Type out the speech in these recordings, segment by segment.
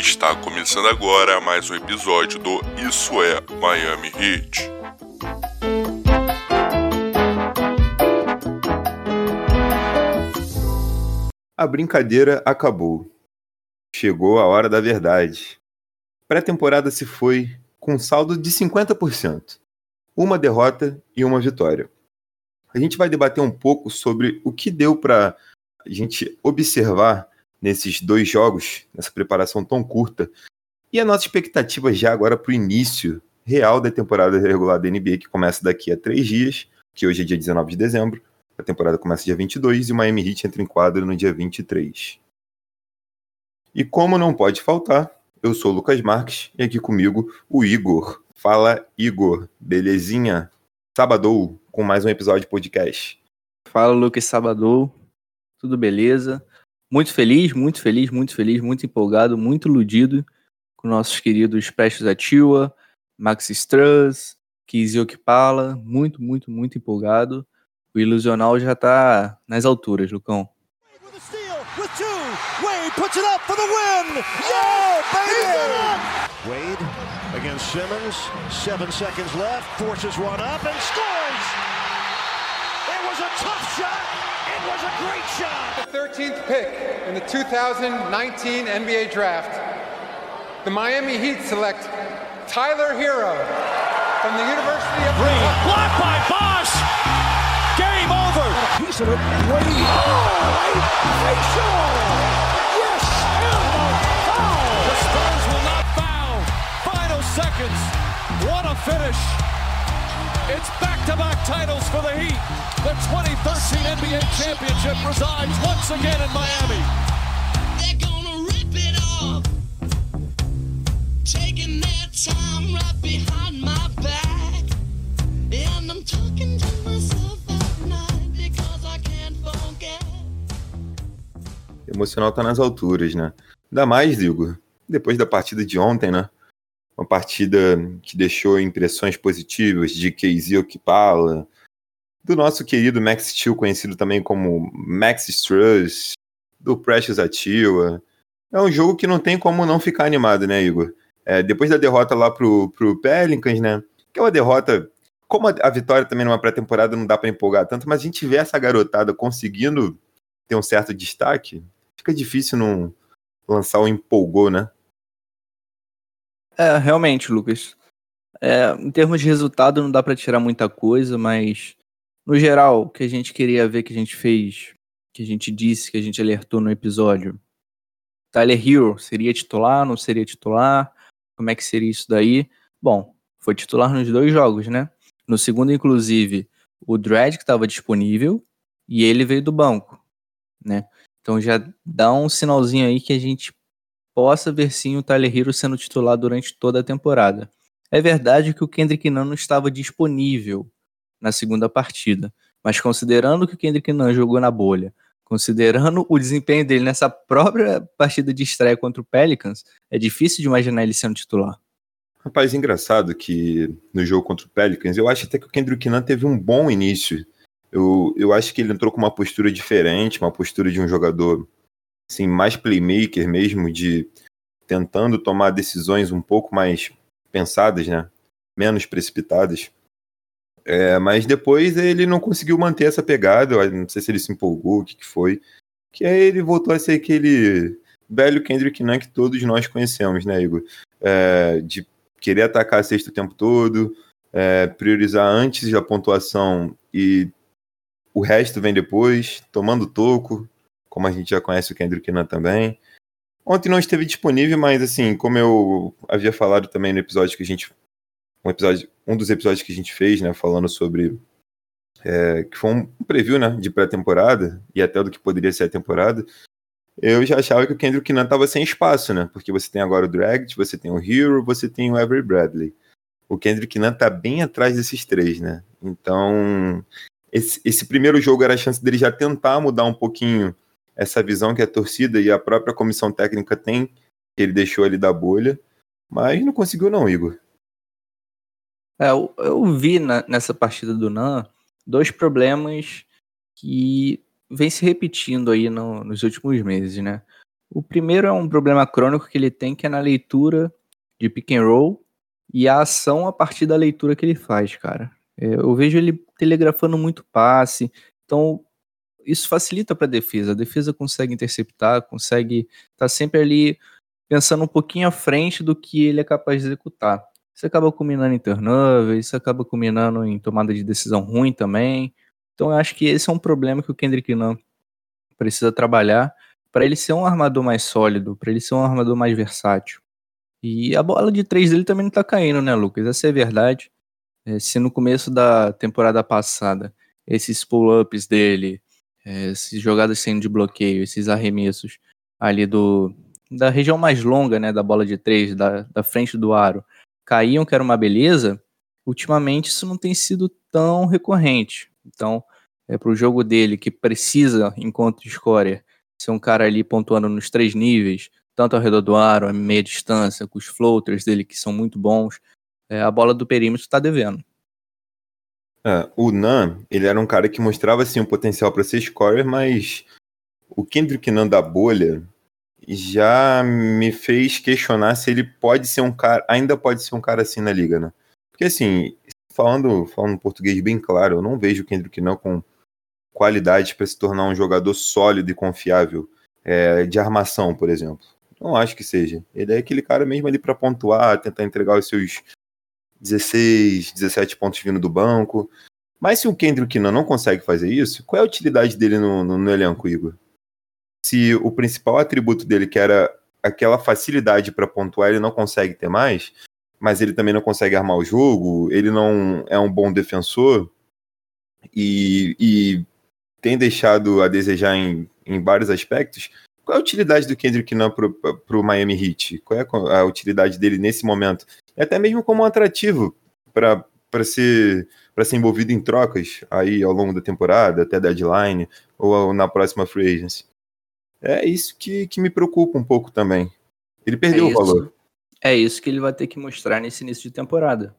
Está começando agora mais um episódio do Isso é Miami Heat. A brincadeira acabou. Chegou a hora da verdade. Pré-temporada se foi com saldo de 50%. Uma derrota e uma vitória. A gente vai debater um pouco sobre o que deu para a gente observar nesses dois jogos, nessa preparação tão curta, e a nossa expectativa já agora para o início real da temporada regular da NBA, que começa daqui a três dias, que hoje é dia 19 de dezembro, a temporada começa dia 22 e o Miami Heat entra em quadro no dia 23. E como não pode faltar, eu sou o Lucas Marques e aqui comigo o Igor. Fala, Igor, belezinha? Sabadou com mais um episódio de podcast. Fala, Lucas Sabadou. Tudo beleza? Muito feliz, muito feliz, muito feliz, muito empolgado, muito iludido com nossos queridos Prestes Atiwa, Max Struss, Kizio Kipala. Muito, muito, muito empolgado. O ilusional já tá nas alturas, Lucão. Wade against Simmons, seven seconds left, forces one up and scores! It was a tough shot! It a great shot. The 13th pick in the 2019 NBA Draft, the Miami Heat select Tyler Hero from the University of Green. Blocked by Bosch. Game over. Piece of it. Wade. Oh, facial. Yes, and foul. The Spurs will not foul. Final seconds. What a finish. It's back-to-back titles for the Heat. The 2013 NBA championship resides once again in Miami. They're gonna rip it off. Taking their time right behind my back. And I'm talking to myself at night because I can't forget. O emocional tá nas alturas, né? Ainda mais, Igor, depois da partida de ontem, né? Uma partida que deixou impressões positivas de Casey Okipala, do nosso querido Max Steel, conhecido também como Max Struss, do Precious Atiwa. É um jogo que não tem como não ficar animado, né, Igor? É, depois da derrota lá pro, pro Pelicans, né? Que é uma derrota. Como a, a vitória também numa pré-temporada não dá para empolgar tanto, mas a gente vê essa garotada conseguindo ter um certo destaque, fica difícil não lançar o um empolgou, né? É, realmente, Lucas. É, em termos de resultado, não dá para tirar muita coisa, mas no geral, o que a gente queria ver que a gente fez, que a gente disse, que a gente alertou no episódio. Tyler Hero seria titular, não seria titular? Como é que seria isso daí? Bom, foi titular nos dois jogos, né? No segundo, inclusive, o Dredd que estava disponível e ele veio do banco, né? Então já dá um sinalzinho aí que a gente possa ver sim o Tyler Hero sendo titular durante toda a temporada. É verdade que o Kendrick Nunn não estava disponível na segunda partida, mas considerando que o Kendrick Nunn jogou na bolha, considerando o desempenho dele nessa própria partida de estreia contra o Pelicans, é difícil de imaginar ele sendo titular. Rapaz, engraçado que no jogo contra o Pelicans, eu acho até que o Kendrick Nunn teve um bom início. Eu, eu acho que ele entrou com uma postura diferente, uma postura de um jogador assim, mais playmaker mesmo, de tentando tomar decisões um pouco mais pensadas, né? Menos precipitadas. É, mas depois ele não conseguiu manter essa pegada, não sei se ele se empolgou, o que, que foi. Que aí ele voltou a ser aquele velho Kendrick Nunn que todos nós conhecemos, né, Igor? É, de querer atacar a sexta o tempo todo, é, priorizar antes da pontuação e o resto vem depois, tomando toco, como a gente já conhece o Kendrick Nunn também. Ontem não esteve disponível, mas assim, como eu havia falado também no episódio que a gente. Um, episódio, um dos episódios que a gente fez, né? Falando sobre. É, que foi um preview, né? De pré-temporada, e até do que poderia ser a temporada. Eu já achava que o Kendrick Nunn estava sem espaço, né? Porque você tem agora o Dragged, você tem o Hero, você tem o Avery Bradley. O Kendrick Nunn tá bem atrás desses três, né? Então, esse, esse primeiro jogo era a chance dele já tentar mudar um pouquinho essa visão que a torcida e a própria comissão técnica tem, que ele deixou ali da bolha, mas não conseguiu não, Igor. É, eu, eu vi na, nessa partida do Nan dois problemas que vem se repetindo aí no, nos últimos meses, né? O primeiro é um problema crônico que ele tem, que é na leitura de pick and roll e a ação a partir da leitura que ele faz, cara. É, eu vejo ele telegrafando muito passe, então isso facilita para a defesa. A defesa consegue interceptar, consegue estar tá sempre ali pensando um pouquinho à frente do que ele é capaz de executar. Isso acaba culminando em turnover, isso acaba culminando em tomada de decisão ruim também. Então eu acho que esse é um problema que o Kendrick Nunn precisa trabalhar para ele ser um armador mais sólido, para ele ser um armador mais versátil. E a bola de três dele também não tá caindo, né, Lucas? Essa é a verdade. É, se no começo da temporada passada esses pull-ups dele, é, essas jogadas sendo de bloqueio, esses arremessos ali do da região mais longa, né, da bola de três, da, da frente do aro, caíam, que era uma beleza, ultimamente isso não tem sido tão recorrente. Então, é para o jogo dele, que precisa, enquanto scorer, ser um cara ali pontuando nos três níveis, tanto ao redor do aro, a meia distância, com os floaters dele que são muito bons, é, a bola do perímetro está devendo. É, o Nan, ele era um cara que mostrava assim um potencial para ser scorer, mas o Kendrick Nan da bolha já me fez questionar se ele pode ser um cara, ainda pode ser um cara assim na liga, né? Porque assim, falando, falando português bem claro, eu não vejo o Kendrick Nan com qualidade para se tornar um jogador sólido e confiável é, de armação, por exemplo. Não acho que seja. Ele é aquele cara mesmo ali para pontuar, tentar entregar os seus 16, 17 pontos vindo do banco. Mas se o Kendrick não, não consegue fazer isso, qual é a utilidade dele no, no, no elenco, Igor? Se o principal atributo dele, que era aquela facilidade para pontuar, ele não consegue ter mais, mas ele também não consegue armar o jogo, ele não é um bom defensor e, e tem deixado a desejar em, em vários aspectos, qual é a utilidade do Kendrick Nunn para o Miami Heat? Qual é a utilidade dele nesse momento? E até mesmo como um atrativo para ser, ser envolvido em trocas aí ao longo da temporada, até deadline, ou na próxima free agency. É isso que, que me preocupa um pouco também. Ele perdeu é o valor. É isso que ele vai ter que mostrar nesse início de temporada.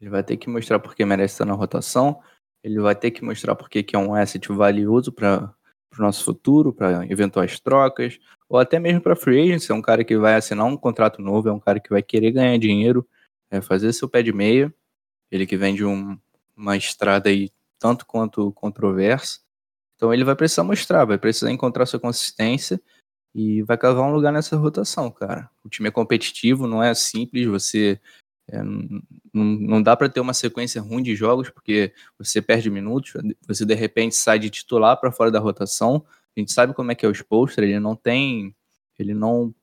Ele vai ter que mostrar porque merece estar na rotação, ele vai ter que mostrar porque que é um asset valioso para o nosso futuro, para eventuais trocas, ou até mesmo para free agents, é um cara que vai assinar um contrato novo, é um cara que vai querer ganhar dinheiro, é fazer seu pé de meia, ele que vem de um, uma estrada aí tanto quanto controversa, então ele vai precisar mostrar, vai precisar encontrar sua consistência e vai cavar um lugar nessa rotação, cara. O time é competitivo, não é simples, você é, não, não dá para ter uma sequência ruim de jogos, porque você perde minutos, você de repente sai de titular para fora da rotação. A gente sabe como é que é o Spolster, ele não tem. Ele não,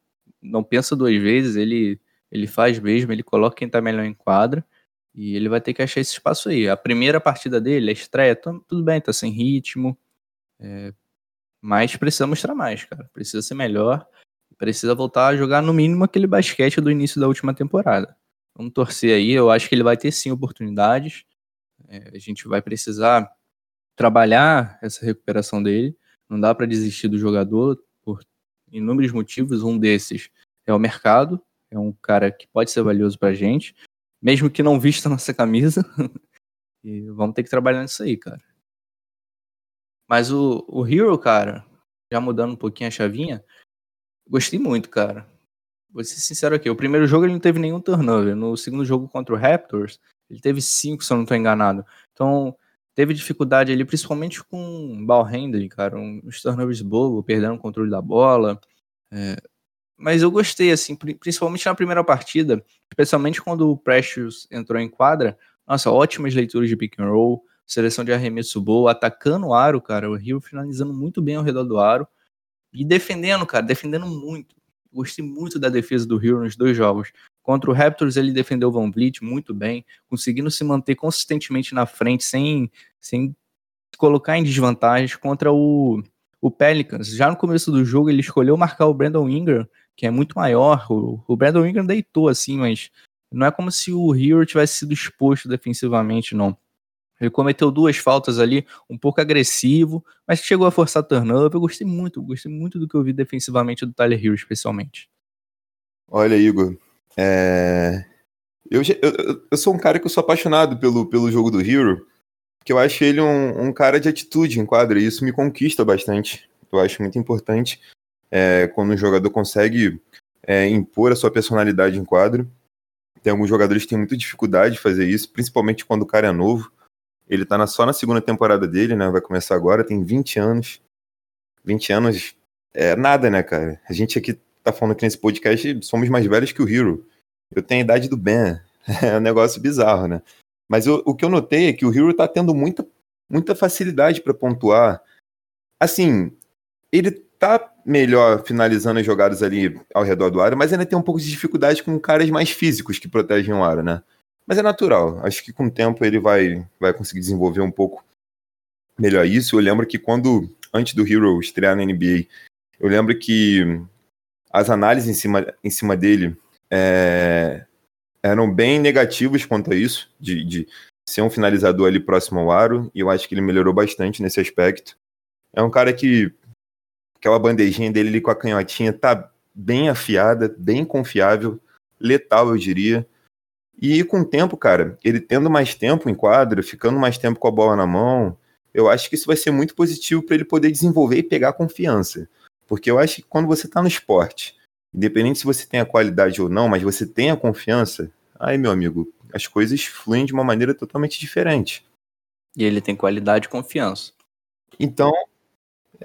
não pensa duas vezes, ele, ele faz mesmo, ele coloca quem tá melhor em quadra. E ele vai ter que achar esse espaço aí. A primeira partida dele, a estreia, tudo bem, tá sem ritmo. É, mas precisa mostrar mais, cara. Precisa ser melhor. Precisa voltar a jogar no mínimo aquele basquete do início da última temporada. Vamos torcer aí. Eu acho que ele vai ter sim oportunidades. É, a gente vai precisar trabalhar essa recuperação dele. Não dá para desistir do jogador por inúmeros motivos. Um desses é o mercado. É um cara que pode ser valioso para a gente, mesmo que não vista nossa camisa. e vamos ter que trabalhar nisso aí, cara. Mas o, o Hero, cara, já mudando um pouquinho a chavinha, gostei muito, cara vou ser sincero aqui, o primeiro jogo ele não teve nenhum turnover. No segundo jogo contra o Raptors, ele teve cinco, se eu não estou enganado. Então, teve dificuldade ali, principalmente com ball handling, cara, uns turnovers bobo, perdendo o controle da bola. É, mas eu gostei, assim, principalmente na primeira partida, especialmente quando o Precious entrou em quadra. Nossa, ótimas leituras de pick and roll, seleção de arremesso boa, atacando o aro, cara, o Rio finalizando muito bem ao redor do aro e defendendo, cara, defendendo muito. Gostei muito da defesa do Hero nos dois jogos. Contra o Raptors, ele defendeu o Van Vliet muito bem, conseguindo se manter consistentemente na frente, sem, sem colocar em desvantagem. Contra o, o Pelicans, já no começo do jogo, ele escolheu marcar o Brandon Ingram, que é muito maior. O, o Brandon Ingram deitou assim, mas não é como se o Hero tivesse sido exposto defensivamente, não. Ele cometeu duas faltas ali, um pouco agressivo, mas chegou a forçar turnover. Eu gostei muito, gostei muito do que eu vi defensivamente do Tyler Hero, especialmente. Olha, Igor, é... eu, eu, eu, sou um cara que eu sou apaixonado pelo, pelo jogo do Hero, porque eu acho ele um, um cara de atitude em quadra, e isso me conquista bastante. Eu acho muito importante. é, quando um jogador consegue é, impor a sua personalidade em quadro. Tem alguns jogadores que têm muita dificuldade de fazer isso, principalmente quando o cara é novo. Ele tá na, só na segunda temporada dele, né? Vai começar agora, tem 20 anos. 20 anos é nada, né, cara? A gente aqui tá falando aqui nesse podcast, somos mais velhos que o Hero. Eu tenho a idade do Ben. É um negócio bizarro, né? Mas eu, o que eu notei é que o Hero tá tendo muita, muita facilidade para pontuar. Assim, ele tá melhor finalizando as jogadas ali ao redor do aro, mas ainda tem um pouco de dificuldade com caras mais físicos que protegem o aro, né? Mas é natural. Acho que com o tempo ele vai, vai conseguir desenvolver um pouco melhor isso. Eu lembro que quando, antes do Hero estrear na NBA, eu lembro que as análises em cima, em cima dele é, eram bem negativas quanto a isso, de, de ser um finalizador ali próximo ao aro, e eu acho que ele melhorou bastante nesse aspecto. É um cara que aquela bandejinha dele ali com a canhotinha tá bem afiada, bem confiável, letal, eu diria. E com o tempo, cara, ele tendo mais tempo em quadra, ficando mais tempo com a bola na mão, eu acho que isso vai ser muito positivo para ele poder desenvolver e pegar confiança. Porque eu acho que quando você está no esporte, independente se você tem a qualidade ou não, mas você tem a confiança, aí, meu amigo, as coisas fluem de uma maneira totalmente diferente. E ele tem qualidade e confiança. Então,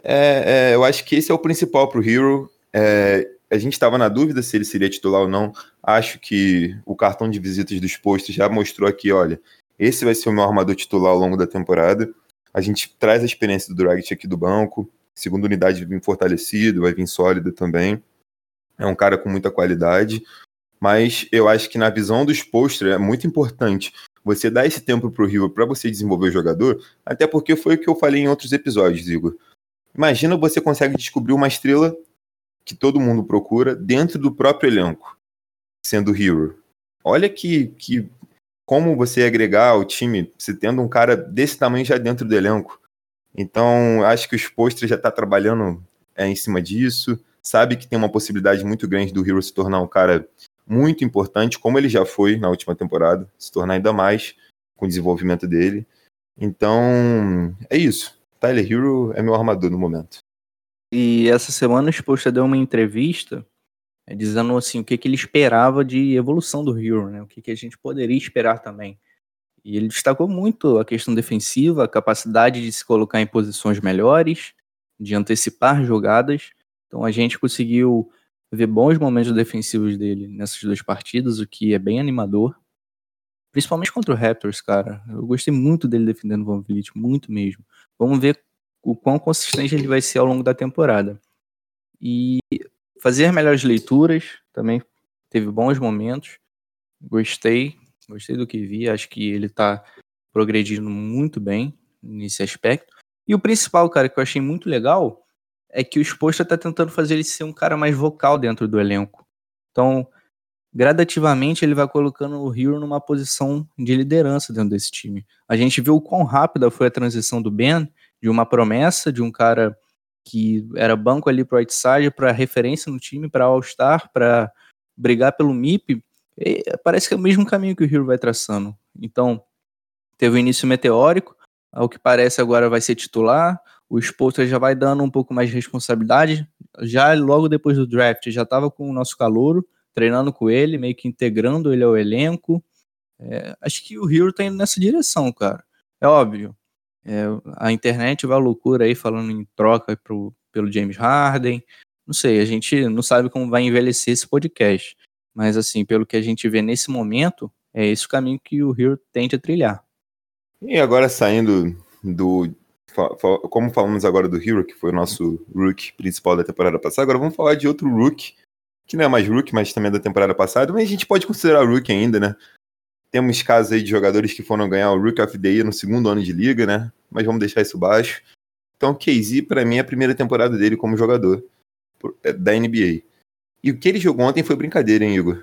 é, é, eu acho que esse é o principal para o Hero. É, a gente estava na dúvida se ele seria titular ou não. Acho que o cartão de visitas dos postos já mostrou aqui, olha, esse vai ser o meu armador titular ao longo da temporada. A gente traz a experiência do Dragic aqui do banco. Segunda unidade vai vir fortalecido, vai vir sólida também. É um cara com muita qualidade. Mas eu acho que na visão dos posters é muito importante você dar esse tempo para o Rio para você desenvolver o jogador, até porque foi o que eu falei em outros episódios, Igor. Imagina você consegue descobrir uma estrela que todo mundo procura dentro do próprio elenco, sendo Hero. Olha que, que como você agregar ao time, se tendo um cara desse tamanho já dentro do elenco. Então, acho que o Spostra já está trabalhando é, em cima disso, sabe que tem uma possibilidade muito grande do Hero se tornar um cara muito importante, como ele já foi na última temporada, se tornar ainda mais com o desenvolvimento dele. Então, é isso. Tyler Hero é meu armador no momento. E essa semana o Spoelstra deu uma entrevista é, dizendo assim o que, que ele esperava de evolução do Hero, né? O que, que a gente poderia esperar também. E ele destacou muito a questão defensiva, a capacidade de se colocar em posições melhores, de antecipar jogadas. Então a gente conseguiu ver bons momentos defensivos dele nessas duas partidas, o que é bem animador. Principalmente contra o Raptors, cara. Eu gostei muito dele defendendo o Van Vliet, muito mesmo. Vamos ver o quão consistente ele vai ser ao longo da temporada. E fazer melhores leituras, também teve bons momentos. Gostei, gostei do que vi. Acho que ele tá progredindo muito bem nesse aspecto. E o principal, cara, que eu achei muito legal é que o Exposta tá tentando fazer ele ser um cara mais vocal dentro do elenco. Então, gradativamente ele vai colocando o Hero numa posição de liderança dentro desse time. A gente viu o quão rápida foi a transição do Ben, de uma promessa, de um cara que era banco ali pro outside, para referência no time, para All-Star, para brigar pelo MIP, parece que é o mesmo caminho que o Hero vai traçando. Então, teve o um início meteórico, ao que parece agora vai ser titular, o Spolster já vai dando um pouco mais de responsabilidade, já logo depois do draft já estava com o nosso calouro, treinando com ele, meio que integrando ele ao elenco. É, acho que o Hero tá indo nessa direção, cara. É óbvio. É, a internet vai à loucura aí falando em troca pro, pelo James Harden. Não sei, a gente não sabe como vai envelhecer esse podcast. Mas assim, pelo que a gente vê nesse momento, é esse o caminho que o Hero tende a trilhar. E agora saindo do. Como falamos agora do Hero, que foi o nosso Rook principal da temporada passada, agora vamos falar de outro Rook que não é mais rookie, mas também é da temporada passada, mas a gente pode considerar rookie ainda, né? Temos casos aí de jogadores que foram ganhar o Rookie of the Year no segundo ano de liga, né? Mas vamos deixar isso baixo. Então, KZ, para mim, é a primeira temporada dele como jogador é, da NBA. E o que ele jogou ontem foi brincadeira, hein, Igor?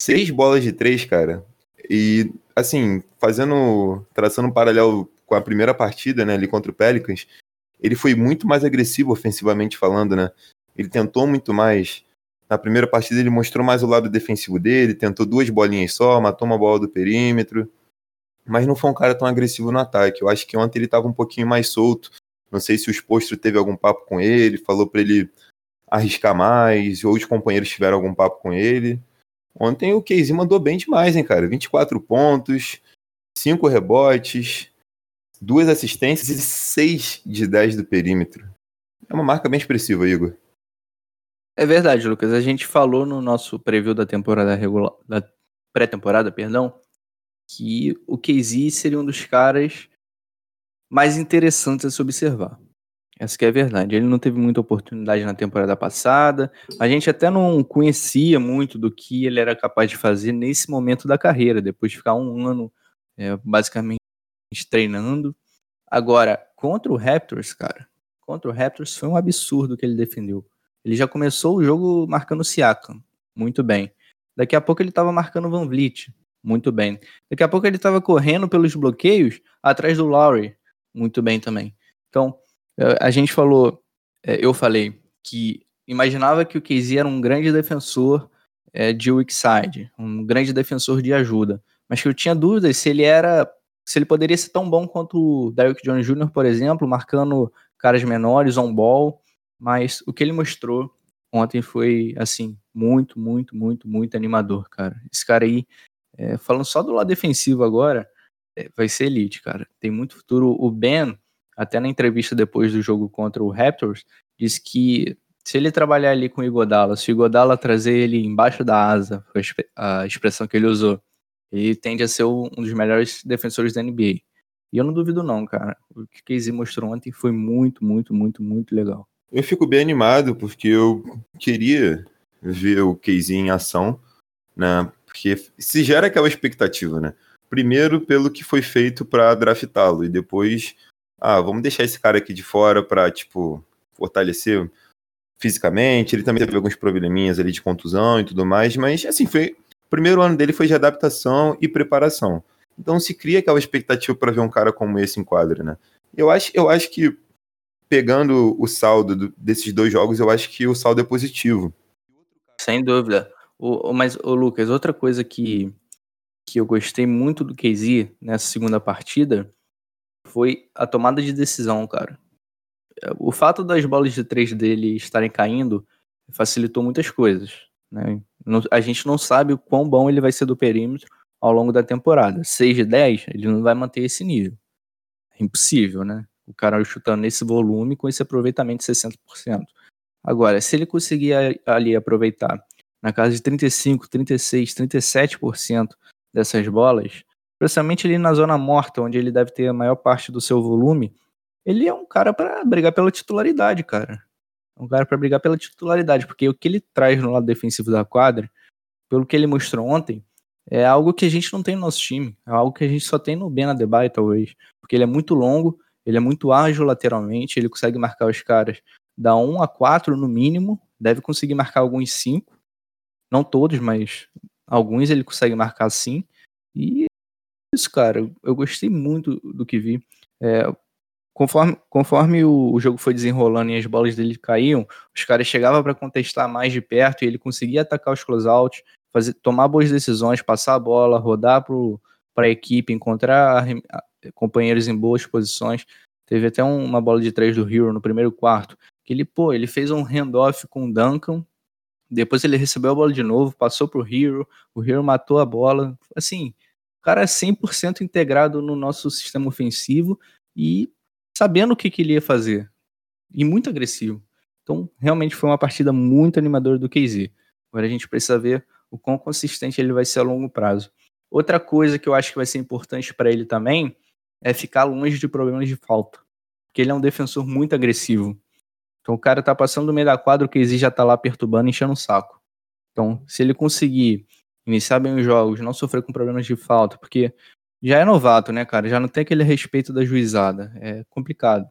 Seis bolas de três, cara. E, assim, fazendo. traçando um paralelo com a primeira partida, né, ali contra o Pelicans, ele foi muito mais agressivo ofensivamente falando, né? Ele tentou muito mais na primeira partida ele mostrou mais o lado defensivo dele, tentou duas bolinhas só, matou uma bola do perímetro, mas não foi um cara tão agressivo no ataque. Eu acho que ontem ele estava um pouquinho mais solto. Não sei se o Spostro teve algum papo com ele, falou para ele arriscar mais, ou os companheiros tiveram algum papo com ele. Ontem o Casey mandou bem demais, hein, cara? 24 pontos, 5 rebotes, duas assistências e 6 de 10 do perímetro. É uma marca bem expressiva, Igor. É verdade, Lucas. A gente falou no nosso preview da temporada regular, da pré-temporada, perdão, que o KZ seria um dos caras mais interessantes a se observar. Essa que é a verdade. Ele não teve muita oportunidade na temporada passada. A gente até não conhecia muito do que ele era capaz de fazer nesse momento da carreira, depois de ficar um ano é, basicamente treinando. Agora, contra o Raptors, cara, contra o Raptors foi um absurdo que ele defendeu. Ele já começou o jogo marcando o Siakam, muito bem. Daqui a pouco ele estava marcando o Van Vliet, muito bem. Daqui a pouco ele estava correndo pelos bloqueios atrás do Lowry, muito bem também. Então, eh, a gente falou, eh, eu falei que imaginava que o KZ era um grande defensor é, de weak side, um grande defensor de ajuda, mas que eu tinha dúvidas se ele era, se ele poderia ser tão bom quanto o Derrick Jones Jr., por exemplo, marcando caras menores on ball, mas o que ele mostrou ontem foi assim muito, muito, muito, muito animador, cara. Esse cara aí, é, falando só do lado defensivo agora, é, vai ser elite, cara. Tem muito futuro. O Ben até na entrevista depois do jogo contra o Raptors, disse que se ele trabalhar ali com o Igodala, se o Igodala trazer ele embaixo da asa, a expressão que ele usou, ele tende a ser um dos melhores defensores da NBA. E eu não duvido não, cara. O que Casey mostrou ontem foi muito, muito, muito, muito legal. Eu fico bem animado porque eu queria ver o Casey em ação, né? Porque se gera aquela expectativa, né? Primeiro pelo que foi feito para draftá-lo e depois ah, vamos deixar esse cara aqui de fora para, tipo, fortalecer fisicamente. Ele também teve alguns probleminhas ali de contusão e tudo mais, mas, assim, foi. Primeiro ano dele foi de adaptação e preparação. Então se cria aquela expectativa para ver um cara como esse em quadra, né? Eu acho, eu acho que, pegando o saldo do, desses dois jogos, eu acho que o saldo é positivo. Sem dúvida. O, mas, o Lucas, outra coisa que, que eu gostei muito do KZ nessa segunda partida foi a tomada de decisão, cara. O fato das bolas de três dele estarem caindo facilitou muitas coisas. Né? A gente não sabe o quão bom ele vai ser do perímetro ao longo da temporada. 6 de 10, ele não vai manter esse nível. É impossível, né? O cara chutando nesse volume com esse aproveitamento de 60%. Agora, se ele conseguir ali aproveitar na casa de 35, 36, 37% dessas bolas, especialmente ali na zona morta, onde ele deve ter a maior parte do seu volume, ele é um cara para brigar pela titularidade, cara. É um cara para brigar pela titularidade, porque o que ele traz no lado defensivo da quadra, pelo que ele mostrou ontem, é algo que a gente não tem no nosso time. É algo que a gente só tem no Ben Adebayo, talvez. Porque ele é muito longo, ele é muito ágil lateralmente, ele consegue marcar os caras da 1 a 4 no mínimo, deve conseguir marcar alguns 5. Não todos, mas alguns ele consegue marcar sim. E isso, cara. Eu gostei muito do que vi. É, conforme conforme o, o, jogo foi desenrolando e as bolas dele caíam, os caras chegavam para contestar mais de perto e ele conseguia atacar os closeouts, fazer, tomar boas decisões, passar a bola, rodar para a equipe, encontrar companheiros em boas posições. Teve até um, uma bola de três do Hero no primeiro quarto, que ele, pô, ele fez um handoff com o Duncan, depois ele recebeu a bola de novo, passou pro Hero, o Hero matou a bola. Assim, cara é 100% integrado no nosso sistema ofensivo e sabendo o que, que ele ia fazer. E muito agressivo. Então, realmente foi uma partida muito animadora do KZ. Agora a gente precisa ver o quão consistente ele vai ser a longo prazo. Outra coisa que eu acho que vai ser importante para ele também é ficar longe de problemas de falta. Porque ele é um defensor muito agressivo. Então o cara tá passando do meio da quadra, o KZ já tá lá perturbando, enchendo o saco. Então, se ele conseguir iniciar bem os jogos, não sofrer com problemas de falta, porque já é novato, né, cara? Já não tem aquele respeito da juizada. É complicado.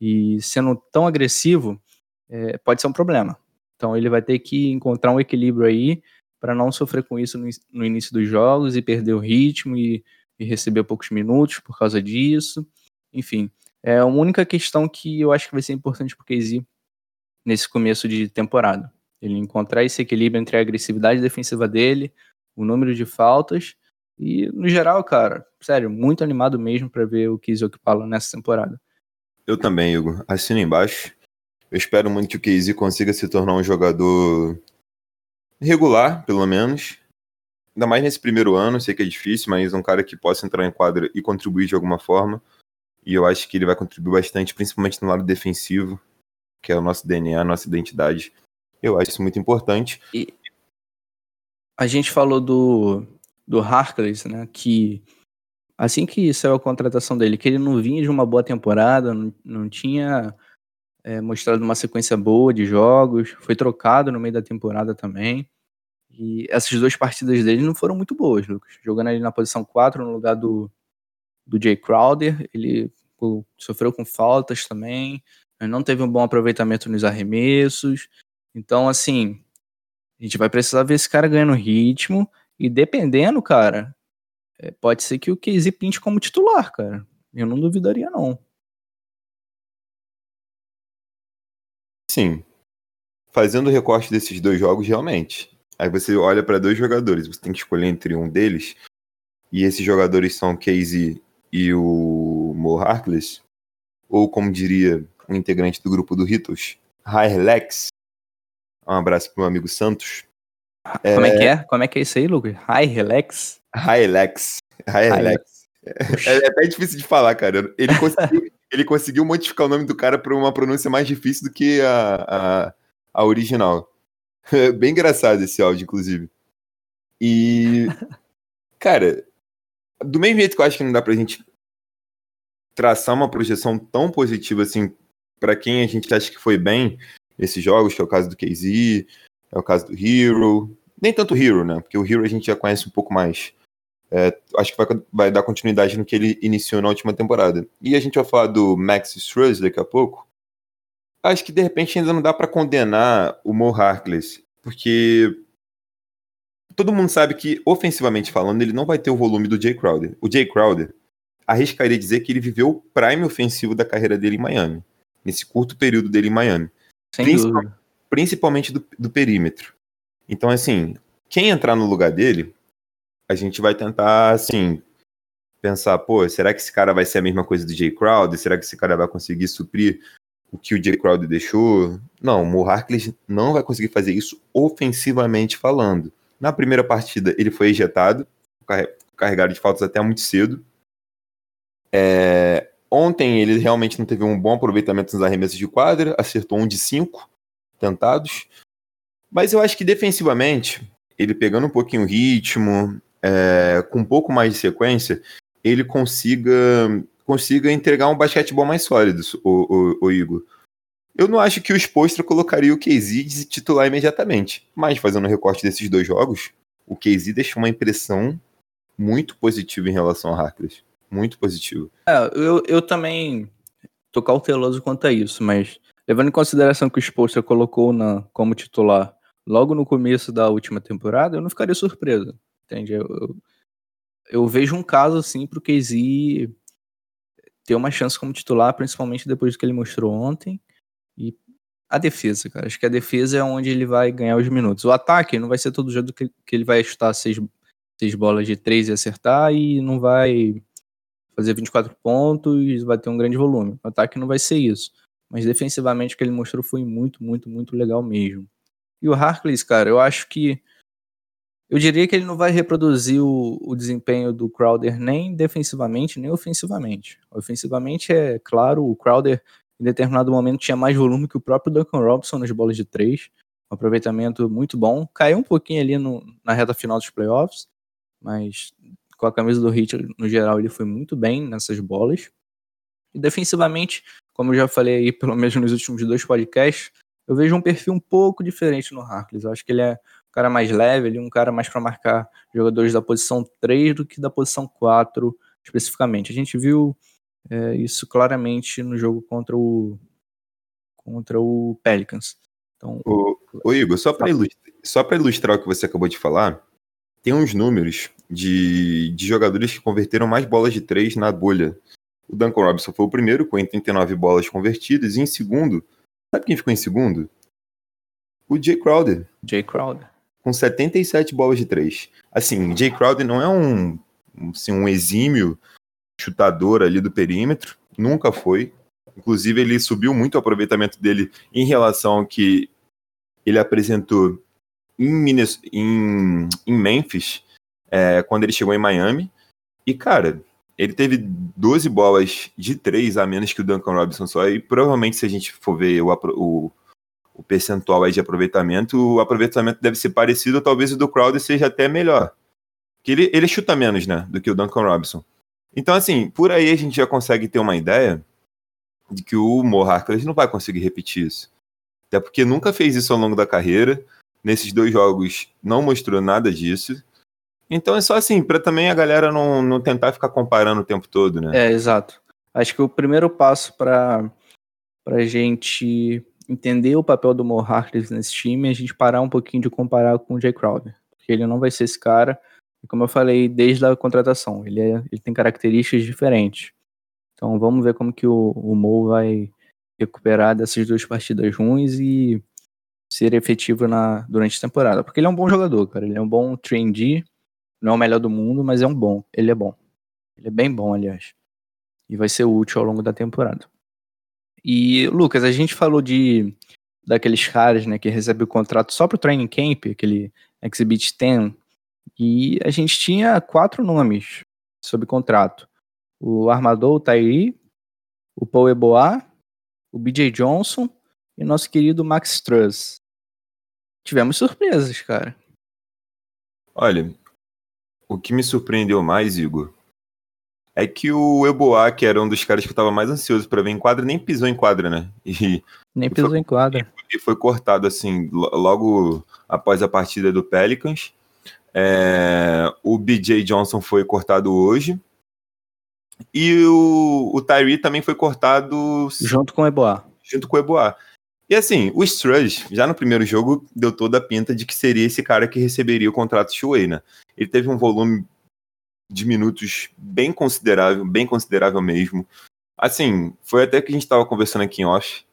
E sendo tão agressivo, é, pode ser um problema. Então ele vai ter que encontrar um equilíbrio aí para não sofrer com isso no, início dos jogos e perder o ritmo e, e, receber poucos minutos por causa disso. Enfim, é a única questão que eu acho que vai ser importante para o KZ nesse começo de temporada. Ele encontrar esse equilíbrio entre a agressividade defensiva dele, o número de faltas. E, no geral, cara, sério, muito animado mesmo para ver o Kizio Okpala nessa temporada. Eu também, Hugo. Assino embaixo. Eu espero muito que o Casey consiga se tornar um jogador regular, pelo menos. Ainda mais nesse primeiro ano, sei que é difícil, mas um cara que possa entrar em quadra e contribuir de alguma forma. E eu acho que ele vai contribuir bastante, principalmente no lado defensivo, que é o nosso DNA, a nossa identidade. Eu acho isso muito importante. E a gente falou do, do Harkless, né? Que assim que saiu a contratação dele, que ele não vinha de uma boa temporada, não, não tinha é, mostrado uma sequência boa de jogos, foi trocado no meio da temporada também. E essas duas partidas dele não foram muito boas, Lucas. Jogando ali na posição 4, no lugar do, do Jay Crowder, ele pô, sofreu com faltas também, não teve um bom aproveitamento nos arremessos. Então, assim, a gente vai precisar ver esse cara ganhando ritmo e dependendo, cara, é, pode ser que o Casey pinte como titular, cara. Eu não duvidaria, não. Sim. Fazendo o recorte desses dois jogos, realmente. Aí você olha para dois jogadores, você tem que escolher entre um deles. E esses jogadores são o Casey e o Mo Harkless. Ou, como diria um integrante do grupo do Ritos, Lex. Um abraço pro meu amigo Santos. Como é, é que é? Como é que é isso aí, Lucas? High Relax? High Relax. High Relax. É, é até difícil de falar, cara. Ele conseguiu, ele conseguiu modificar o nome do cara para uma pronúncia mais difícil do que a, a, a original. Bem engraçado esse áudio, inclusive. E, cara, do mesmo jeito que eu acho que não dá pra gente traçar uma projeção tão positiva assim para quem a gente acha que foi bem nesses jogos, que é o caso do KZ, é o caso do Hero. Nem tanto o Hero, né? Porque o Hero a gente já conhece um pouco mais. É, acho que vai, vai, dar continuidade no que ele iniciou na última temporada. E a gente vai falar do Max Struz daqui a pouco. Acho que de repente ainda não dá para condenar o Mo Harkless, porque todo mundo sabe que, ofensivamente falando, ele não vai ter o volume do Jay Crowder. O Jay Crowder, arriscaria dizer que ele viveu o prime ofensivo da carreira dele em Miami, nesse curto período dele em Miami. Sem dúvida principalmente do, do perímetro. Então, assim, quem entrar no lugar dele, a gente vai tentar, assim, pensar, pô, será que esse cara vai ser a mesma coisa do Jay Crowder? Será que esse cara vai conseguir suprir o que o Jay Crowder deixou? Não, o Mo Harkless não vai conseguir fazer isso ofensivamente falando. Na primeira partida, ele foi ejetado, carregado de faltas até muito cedo. É... Ontem ele realmente não teve um bom aproveitamento nos arremessos de quadra, acertou um de cinco tentados. Mas eu acho que defensivamente, ele pegando um pouquinho o ritmo, é, com um pouco mais de sequência, ele consiga, consiga entregar um basquetebol mais sólido, o, o, o Igor. Eu não acho que o Spostra colocaria o KZ de titular imediatamente, mas fazendo o recorte desses dois jogos, o KZ deixou uma impressão muito positiva em relação ao Harkless. Muito positivo. É, eu, eu também tô cauteloso quanto a isso, mas Levando em consideração que o Spolstra colocou na, como titular logo no começo da última temporada, eu não ficaria surpreso. Entende? Eu, eu, eu vejo um caso assim pro KZ ter uma chance como titular, principalmente depois do que ele mostrou ontem. E a defesa, cara. Acho que a defesa é onde ele vai ganhar os minutos. O ataque não vai ser todo jogo que, que ele vai chutar seis, seis bolas de três e acertar e não vai fazer 24 pontos, vai ter um grande volume. O ataque não vai ser isso. Mas defensivamente o que ele mostrou foi muito, muito, muito legal mesmo. E o Harkless, cara, eu acho que. Eu diria que ele não vai reproduzir o, o desempenho do Crowder nem defensivamente, nem ofensivamente. Ofensivamente, é claro, o Crowder em determinado momento tinha mais volume que o próprio Duncan Robinson nas bolas de três. Um aproveitamento muito bom. Caiu um pouquinho ali no, na reta final dos playoffs, mas com a camisa do Heat, no geral, ele foi muito bem nessas bolas. E defensivamente, como eu já falei aí, pelo menos nos últimos dois podcasts, eu vejo um perfil um pouco diferente no Harkless. Eu acho que ele é um cara mais leve, ele é um cara mais para marcar jogadores da posição 3 do que da posição 4 especificamente. A gente viu é, isso claramente no jogo contra o contra o Pelicans. Então, o, o Igor, só para ilustrar, ilustrar o que você acabou de falar, tem uns números de, de jogadores que converteram mais bolas de três na bolha o Duncan Robinson foi o primeiro, com 89 bolas convertidas. E em segundo, sabe quem ficou em segundo? O Jay Crowder. Jay Crowder. Com 77 bolas de três. Assim, Jay Crowder não é um, assim, um exímio chutador ali do perímetro. Nunca foi. Inclusive, ele subiu muito o aproveitamento dele em relação ao que ele apresentou em, Minnes em, em Memphis, é, quando ele chegou em Miami. E, cara, ele teve 12 bolas de 3 a menos que o Duncan Robinson só. E provavelmente, se a gente for ver o, o, o percentual aí de aproveitamento, o aproveitamento deve ser parecido, talvez o do Crowder seja até melhor. Que ele, ele chuta menos, né, do que o Duncan Robinson. Então, assim, por aí a gente já consegue ter uma ideia de que o Mo Harkless não vai conseguir repetir isso. Até porque nunca fez isso ao longo da carreira. Nesses dois jogos não mostrou nada disso. Então é só assim, para também a galera não, não tentar ficar comparando o tempo todo, né? É, exato. Acho que o primeiro passo para a gente entender o papel do Mo nesse time é a gente parar um pouquinho de comparar com o Jay Crowder. Porque ele não vai ser esse cara. Como eu falei desde a contratação, ele, é, ele tem características diferentes. Então vamos ver como que o, o Mo vai recuperar dessas duas partidas ruins e ser efetivo na, durante a temporada. Porque ele é um bom jogador, cara. Ele é um bom 3D, não é o melhor do mundo, mas é um bom. Ele é bom. Ele é bem bom, aliás. E vai ser útil ao longo da temporada. E, Lucas, a gente falou de daqueles caras, né, que recebem o contrato só pro training camp, aquele Exhibit 10, e a gente tinha quatro nomes sob contrato o armador, o Tyree, o Paul Eboa, o BJ Johnson e nosso querido Max Truss. Tivemos surpresas, cara. Olha, o que me surpreendeu mais, Igor, é que o Eboa, que era um dos caras que eu tava mais ansioso para ver em quadra, nem pisou em quadra, né? E, nem pisou foi, em quadra. E foi cortado, assim, logo após a partida do Pelicans. É, o BJ Johnson foi cortado hoje. E o, o Tyree também foi cortado. Junto com o Eboá. Junto com o Eboá. E assim, o Strudge, já no primeiro jogo, deu toda a pinta de que seria esse cara que receberia o contrato Shuei, né? Ele teve um volume de minutos bem considerável, bem considerável mesmo. Assim, foi até que a gente estava conversando aqui em off.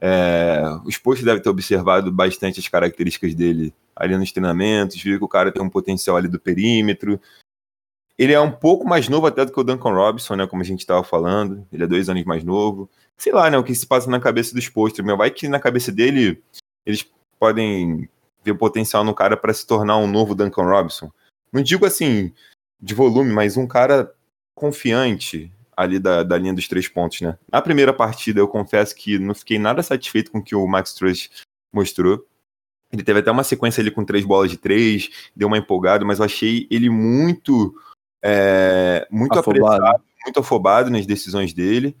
É, os posts devem ter observado bastante as características dele ali nos treinamentos, viu que o cara tem um potencial ali do perímetro, ele é um pouco mais novo até do que o Duncan Robinson, né? Como a gente estava falando. Ele é dois anos mais novo. Sei lá, né? O que se passa na cabeça dos posters. Meu, vai que na cabeça dele eles podem ver o potencial no cara para se tornar um novo Duncan Robinson. Não digo assim de volume, mas um cara confiante ali da, da linha dos três pontos, né? Na primeira partida, eu confesso que não fiquei nada satisfeito com o que o Max Truss mostrou. Ele teve até uma sequência ali com três bolas de três, deu uma empolgada, mas eu achei ele muito é, muito afobado. apressado, muito afobado nas decisões dele.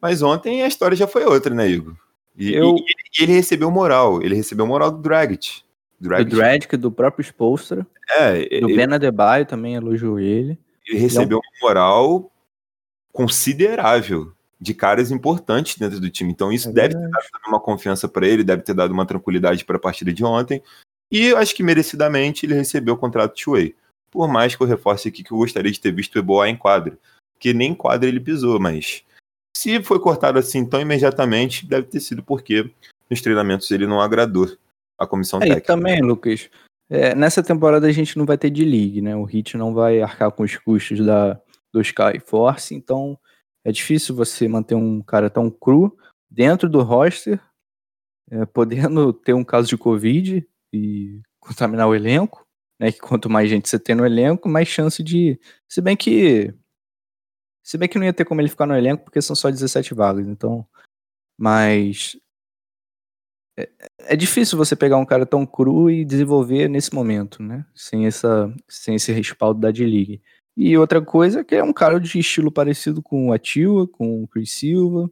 Mas ontem a história já foi outra, né, Igor? E, Eu... e, ele recebeu moral, ele recebeu moral do Dragic. Dragic. Do Dragic, do próprio Spolstra. É, do ele, Ben Adebayo também elogiou ele. Ele recebeu uma moral considerável de caras importantes dentro do time. Então isso é deve ter dado uma confiança para ele, deve ter dado uma tranquilidade para a partida de ontem. E acho que merecidamente ele recebeu o contrato de Way. Por mais que eu reforce aqui que eu gostaria de ter visto o Eboa em quadra. Porque nem em quadra ele pisou, mas se foi cortado assim tão imediatamente, deve ter sido porque nos treinamentos ele não agradou a comissão é, técnica. E também, Lucas, é, nessa temporada a gente não vai ter de league, né? O Hit não vai arcar com os custos da, do Sky Force, então é difícil você manter um cara tão cru dentro do roster, é, podendo ter um caso de Covid e contaminar o elenco né? Que quanto mais gente você tem no elenco, mais chance de. Se bem que. Se bem que não ia ter como ele ficar no elenco, porque são só 17 vagas, então. Mas. É, é difícil você pegar um cara tão cru e desenvolver nesse momento, né? Sem, essa, sem esse respaldo da D-League. E outra coisa é que é um cara de estilo parecido com o Ativa, com o Chris Silva.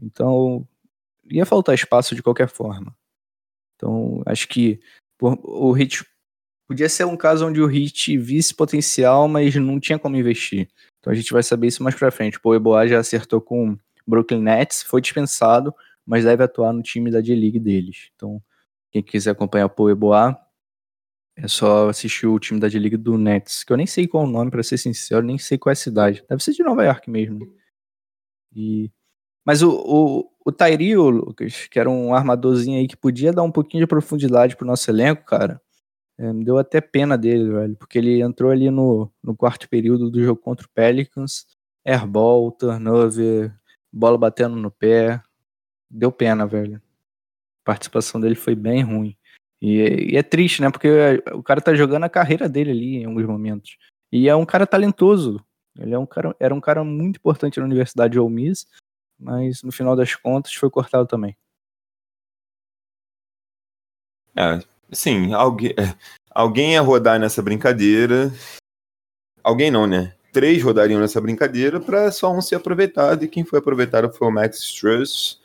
Então, ia faltar espaço de qualquer forma. Então, acho que por, o Hit Podia ser um caso onde o Hit visse potencial, mas não tinha como investir. Então a gente vai saber isso mais pra frente. Pô, o Eboa já acertou com o Brooklyn Nets, foi dispensado, mas deve atuar no time da D-League deles. Então, quem quiser acompanhar o Eboa, é só assistir o time da D-League do Nets, que eu nem sei qual é o nome, para ser sincero, nem sei qual é a cidade. Deve ser de Nova York mesmo. E... Mas o, o, o Tyree, Lucas, que era um armadorzinho aí que podia dar um pouquinho de profundidade pro nosso elenco, cara, é, me deu até pena dele, velho, porque ele entrou ali no, no quarto período do jogo contra o Pelicans, airball, turnover, bola batendo no pé. Deu pena, velho. A participação dele foi bem ruim. E, e, é triste, né? Porque o cara tá jogando a carreira dele ali em alguns momentos. E é um cara talentoso. Ele é um cara, era um cara muito importante na Universidade de Miss, mas no final das contas foi cortado também. É, sim, alguém, é, alguém ia rodar nessa brincadeira. Alguém não, né? Três rodariam nessa brincadeira para só um ser aproveitado. E quem foi aproveitado foi o Max Struss,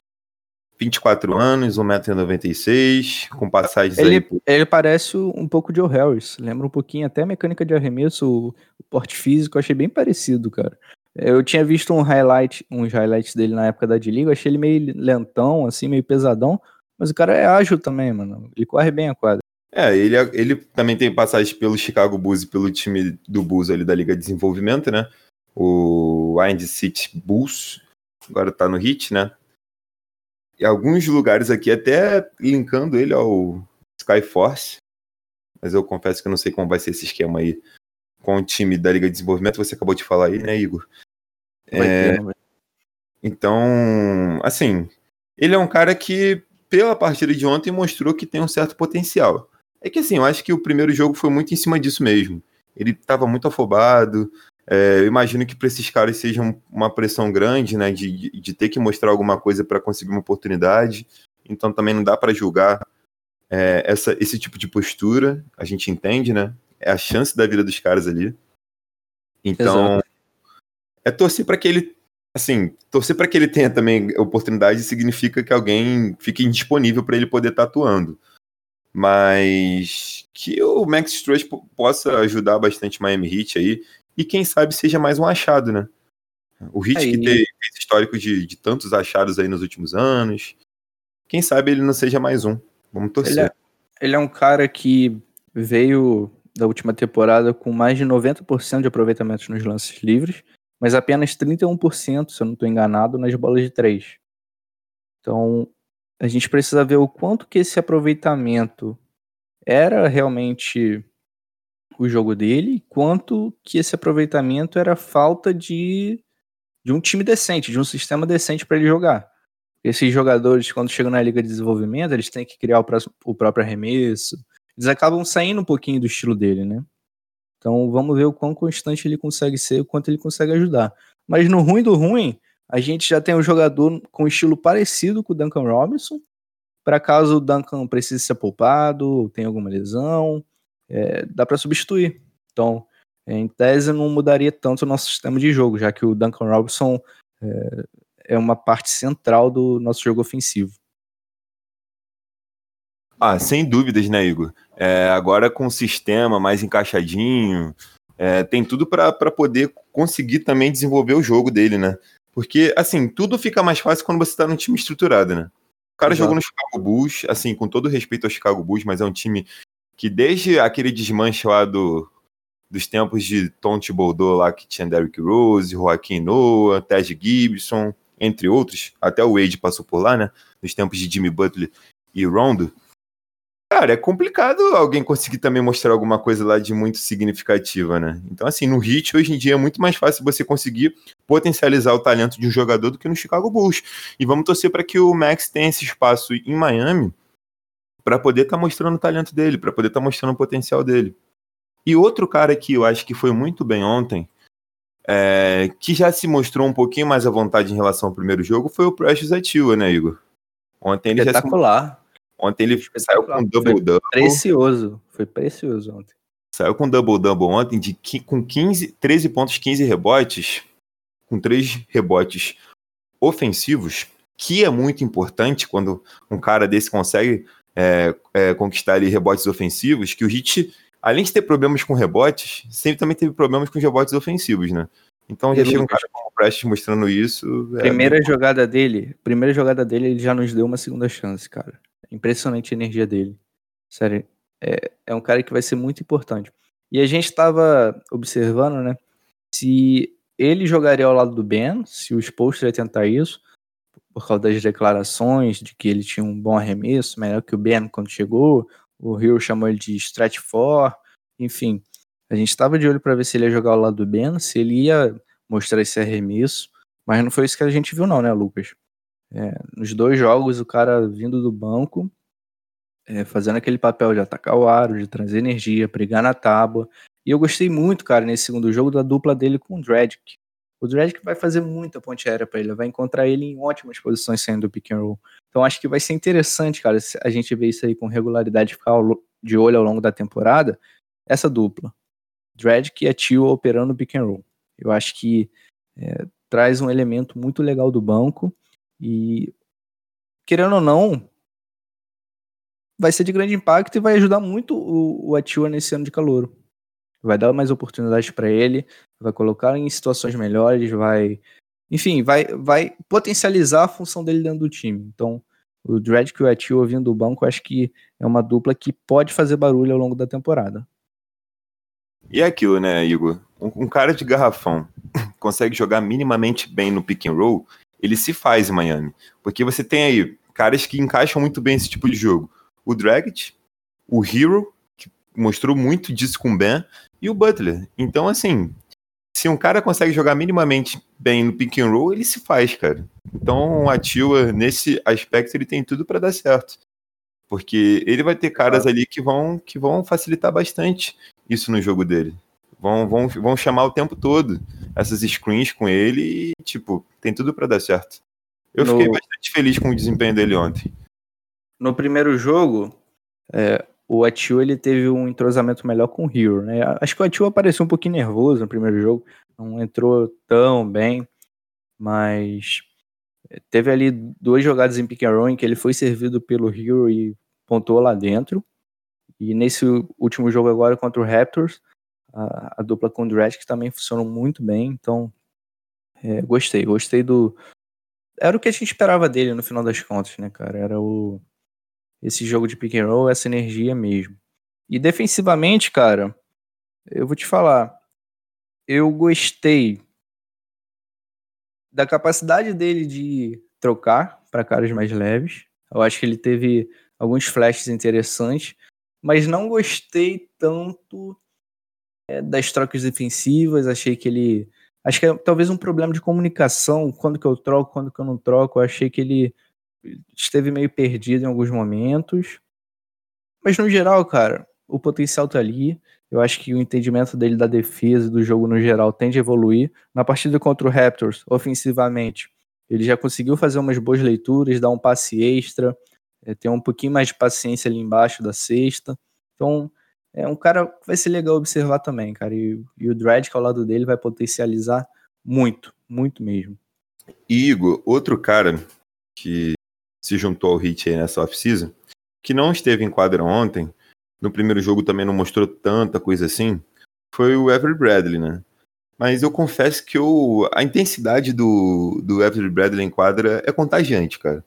24 anos, 1,96m, com passagens ele, aí. Ele parece um pouco de Joe Harris. Lembra um pouquinho até a mecânica de arremesso, o, o porte físico, achei bem parecido, cara. Eu tinha visto um highlight, uns highlights dele na época da D-Liga, achei ele meio lentão, assim, meio pesadão, mas o cara é ágil também, mano. Ele corre bem a quadra. É, ele, ele também tem passagens pelo Chicago Bulls e pelo time do Bulls ali da Liga de Desenvolvimento, né? O Wind City Bulls, agora tá no Hit, né? Em alguns lugares aqui, até linkando ele ao Skyforce. Mas eu confesso que eu não sei como vai ser esse esquema aí com o time da Liga de Desenvolvimento. Você acabou de falar aí, né, Igor? É, então, assim, ele é um cara que, pela partida de ontem, mostrou que tem um certo potencial. É que, assim, eu acho que o primeiro jogo foi muito em cima disso mesmo. Ele estava muito afobado, é, eu imagino que para esses caras seja uma pressão grande, né, de, de ter que mostrar alguma coisa para conseguir uma oportunidade. Então também não dá para julgar é, essa, esse tipo de postura. A gente entende, né? É a chance da vida dos caras ali. Então Exato. é torcer para que ele, assim, torcer para que ele tenha também oportunidade significa que alguém fique indisponível para ele poder estar tá atuando. Mas que o Max Struz possa ajudar bastante Miami Heat aí e quem sabe seja mais um achado, né? O Hit que tem esse histórico de, de tantos achados aí nos últimos anos. Quem sabe ele não seja mais um. Vamos torcer. Ele é, ele é um cara que veio da última temporada com mais de 90% de aproveitamento nos lances livres, mas apenas 31%, se eu não estou enganado, nas bolas de três. Então, a gente precisa ver o quanto que esse aproveitamento era realmente o jogo dele, quanto que esse aproveitamento era falta de, de um time decente, de um sistema decente para ele jogar. Esses jogadores, quando chegam na liga de desenvolvimento, eles têm que criar o, próximo, o próprio arremesso. Eles acabam saindo um pouquinho do estilo dele, né? Então vamos ver o quão constante ele consegue ser, o quanto ele consegue ajudar. Mas no ruim do ruim, a gente já tem um jogador com estilo parecido com o Duncan Robinson. Para caso o Duncan precise ser poupado, ou tenha alguma lesão, é, dá para substituir. Então, em tese, não mudaria tanto o nosso sistema de jogo, já que o Duncan Robinson é, é uma parte central do nosso jogo ofensivo. Ah, sem dúvidas, né, Igor? É, agora com o sistema mais encaixadinho, é, tem tudo para poder conseguir também desenvolver o jogo dele, né? Porque, assim, tudo fica mais fácil quando você está num time estruturado, né? O cara Exato. jogou no Chicago Bulls, assim, com todo respeito ao Chicago Bulls, mas é um time que desde aquele desmanche lá do, dos tempos de Tom Thibodeau lá que tinha Derrick Rose, Joaquim Noah, Ted Gibson, entre outros, até o Wade passou por lá, né? Nos tempos de Jimmy Butler e Rondo. Cara, é complicado alguém conseguir também mostrar alguma coisa lá de muito significativa, né? Então, assim, no Heat, hoje em dia, é muito mais fácil você conseguir potencializar o talento de um jogador do que no Chicago Bulls. E vamos torcer para que o Max tenha esse espaço em Miami para poder estar tá mostrando o talento dele, para poder estar tá mostrando o potencial dele. E outro cara que eu acho que foi muito bem ontem, é, que já se mostrou um pouquinho mais à vontade em relação ao primeiro jogo, foi o Precious Atua, né, Igor? Ontem ele Espetacular. Se... Ontem ele saiu com double-double. Precioso, foi precioso ontem. Saiu com double-double ontem de, com 15, 13 pontos, 15 rebotes, com 3 rebotes ofensivos, que é muito importante quando um cara desse consegue é, é, conquistar ali rebotes ofensivos, que o Hit, além de ter problemas com rebotes, sempre também teve problemas com rebotes ofensivos, né? Então já chega um cara como o Prestes mostrando isso. É primeira é... jogada dele, primeira jogada dele, ele já nos deu uma segunda chance, cara. Impressionante a energia dele. Sério, é, é um cara que vai ser muito importante. E a gente estava observando, né? Se ele jogaria ao lado do Ben, se o Spolster ia tentar isso, por causa das declarações de que ele tinha um bom arremesso, melhor que o Ben quando chegou. O Rio chamou ele de stretch for, enfim. A gente estava de olho para ver se ele ia jogar ao lado do Ben, se ele ia mostrar esse arremesso. Mas não foi isso que a gente viu, não, né, Lucas? É, nos dois jogos, o cara vindo do banco, é, fazendo aquele papel de atacar o aro, de trazer energia, brigar na tábua. E eu gostei muito, cara, nesse segundo jogo, da dupla dele com o Dredic. O Dredic vai fazer muita ponte aérea para ele, vai encontrar ele em ótimas posições saindo do pick and roll. Então acho que vai ser interessante, cara, a gente ver isso aí com regularidade, ficar de olho ao longo da temporada, essa dupla. Dredic e a Tio operando pick and roll. Eu acho que é, traz um elemento muito legal do banco e, querendo ou não, vai ser de grande impacto e vai ajudar muito o, o Atua nesse ano de calor. Vai dar mais oportunidades para ele, vai colocar em situações melhores, vai. Enfim, vai, vai potencializar a função dele dentro do time. Então, o Dredd e o Atua vindo do banco, acho que é uma dupla que pode fazer barulho ao longo da temporada. E é aquilo, né, Igor? Um, um, cara de garrafão consegue jogar minimamente bem no pick and roll, ele se faz em Miami. Porque você tem aí caras que encaixam muito bem esse tipo de jogo. O Dragic, o Hero, mostrou muito disso com o Ben, e o Butler. Então, assim, se um cara consegue jogar minimamente bem no pick and roll, ele se faz, cara. Então, a Tua, nesse aspecto, ele tem tudo para dar certo. Porque ele vai ter caras ali que vão, que vão facilitar bastante isso no jogo dele. Vão, vão, vão chamar o tempo todo essas screens com ele e, tipo, tem tudo para dar certo. Eu no... fiquei bastante feliz com o desempenho dele ontem. No primeiro jogo, é, o Atiu ele teve um entrosamento melhor com o Hero, né? Acho que o Atiu apareceu um pouquinho nervoso no primeiro jogo, não entrou tão bem, mas teve ali duas jogadas em pick and roll em que ele foi servido pelo Hero e pontuou lá dentro. E nesse último jogo agora contra o Raptors, a, a dupla com o Dragic também funcionou muito bem, então é, gostei, gostei do... Era o que a gente esperava dele no final das contas, né, cara? Era o esse jogo de pick and roll, essa energia mesmo. E defensivamente, cara, eu vou te falar, eu gostei da capacidade dele de trocar para caras mais leves. Eu acho que ele teve alguns flashes interessantes, mas não gostei tanto é, das trocas defensivas. Achei que ele. Acho que é talvez um problema de comunicação. Quando que eu troco, quando que eu não troco. Eu achei que ele esteve meio perdido em alguns momentos. Mas no geral, cara, o potencial tá ali. Eu acho que o entendimento dele da defesa e do jogo no geral tende a evoluir. Na partida contra o Raptors, ofensivamente, ele já conseguiu fazer umas boas leituras, dar um passe extra, é, ter um pouquinho mais de paciência ali embaixo da cesta. Então, é um cara que vai ser legal observar também, cara. E, e o Dredd, que ao lado dele, vai potencializar muito, muito mesmo. Igor, outro cara que se juntou ao aí nessa off-season, que não esteve em quadra ontem, no primeiro jogo também não mostrou tanta coisa assim, foi o Everett Bradley, né? Mas eu confesso que eu, a intensidade do, do Everett Bradley em quadra é contagiante, cara.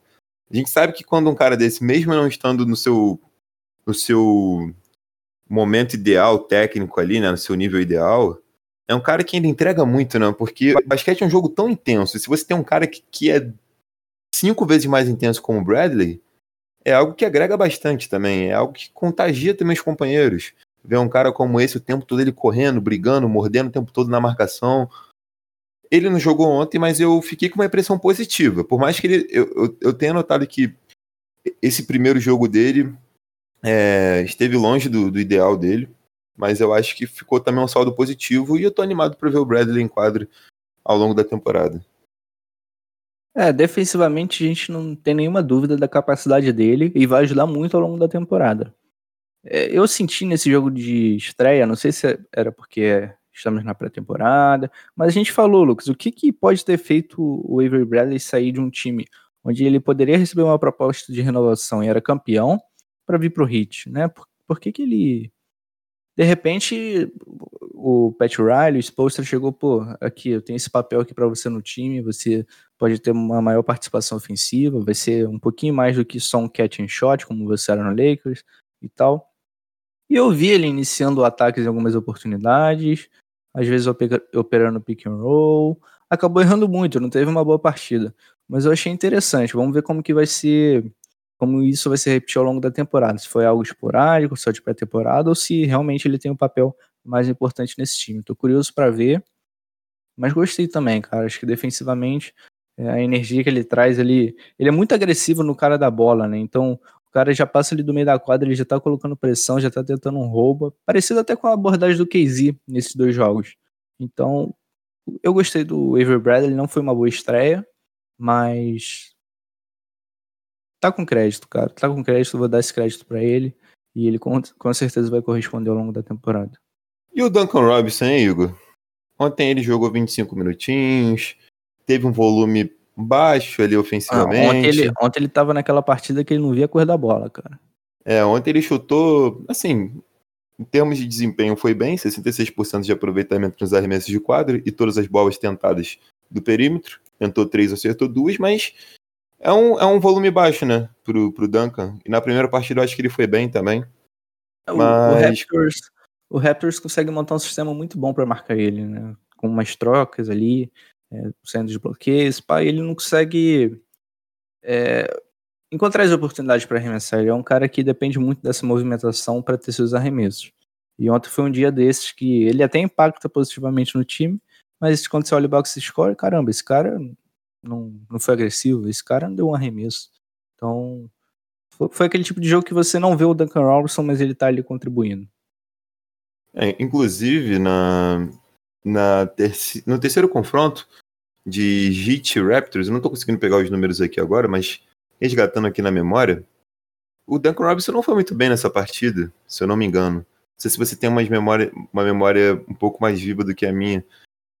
A gente sabe que quando um cara desse, mesmo não estando no seu, no seu momento ideal técnico ali, né, no seu nível ideal, é um cara que ainda entrega muito, né? Porque basquete é um jogo tão intenso. Se você tem um cara que, que é cinco vezes mais intenso como o Bradley, é algo que agrega bastante também, é algo que contagia também os companheiros. Ver um cara como esse o tempo todo ele correndo, brigando, mordendo o tempo todo na marcação. Ele não jogou ontem, mas eu fiquei com uma impressão positiva. Por mais que ele. Eu, eu, eu tenha notado que esse primeiro jogo dele é, esteve longe do, do, ideal dele, mas eu acho que ficou também um saldo positivo e eu tô animado para ver o Bradley em quadro ao longo da temporada. É, defensivamente a gente não tem nenhuma dúvida da capacidade dele e vai ajudar muito ao longo da temporada. É, eu senti nesse jogo de estreia, não sei se era porque estamos na pré-temporada, mas a gente falou, Lucas, o que, que pode ter feito o Avery Bradley sair de um time onde ele poderia receber uma proposta de renovação e era campeão para vir para o Heat, né? Por, por que, que ele de repente, o Pat Riley, o Spolstra chegou, pô, aqui, eu tenho esse papel aqui para você no time, você pode ter uma maior participação ofensiva, vai ser um pouquinho mais do que só um catch and shot, como você era no Lakers e tal. E eu vi ele iniciando ataques em algumas oportunidades, às vezes operando pick and roll, acabou errando muito, não teve uma boa partida. Mas eu achei interessante, vamos ver como que vai ser como isso vai se repetir ao longo da temporada. Se foi algo esporádico, só de pré-temporada, ou se realmente ele tem um papel mais importante nesse time. Estou curioso para ver. Mas gostei também, cara. Acho que defensivamente é, a energia que ele traz ali. Ele é muito agressivo no cara da bola, né? Então o cara já passa ali do meio da quadra, ele já tá colocando pressão, já tá tentando um roubo. Parecido até com a abordagem do KZ nesses dois jogos. Então eu gostei do Avery Bradley, não foi uma boa estreia, mas tá com crédito, cara. Tá com crédito, vou dar esse crédito para ele. E ele com, com certeza vai corresponder ao longo da temporada. E o Duncan Robinson, hein, Igor? Ontem ele jogou 25 minutinhos, teve um volume baixo ali ofensivamente. Ah, ontem, ele, ontem ele tava naquela partida que ele não via a cor da bola, cara. É, ontem ele chutou, assim, em termos de desempenho foi bem, 66% de aproveitamento nos arremessos de quadro e todas as bolas tentadas do perímetro. Tentou três, acertou duas, mas é um, é um volume baixo, né, pro, pro Duncan. E na primeira partida eu acho que ele foi bem também. O, mas... o, Raptors, o Raptors consegue montar um sistema muito bom para marcar ele, né? Com umas trocas ali, é, saindo de bloqueios, pá, ele não consegue é, encontrar as oportunidades para arremessar. Ele é um cara que depende muito dessa movimentação para ter seus arremessos. E ontem foi um dia desses que ele até impacta positivamente no time, mas quando você olha o box score, caramba, esse cara não, não foi agressivo, esse cara não deu um arremesso. Então, foi, foi aquele tipo de jogo que você não vê o Duncan Robinson, mas ele tá ali contribuindo. É, inclusive, na, na terci, no terceiro confronto de Heat Raptors, eu não tô conseguindo pegar os números aqui agora, mas resgatando aqui na memória, o Duncan Robinson não foi muito bem nessa partida, se eu não me engano. Não sei se você tem uma memória, uma memória um pouco mais viva do que a minha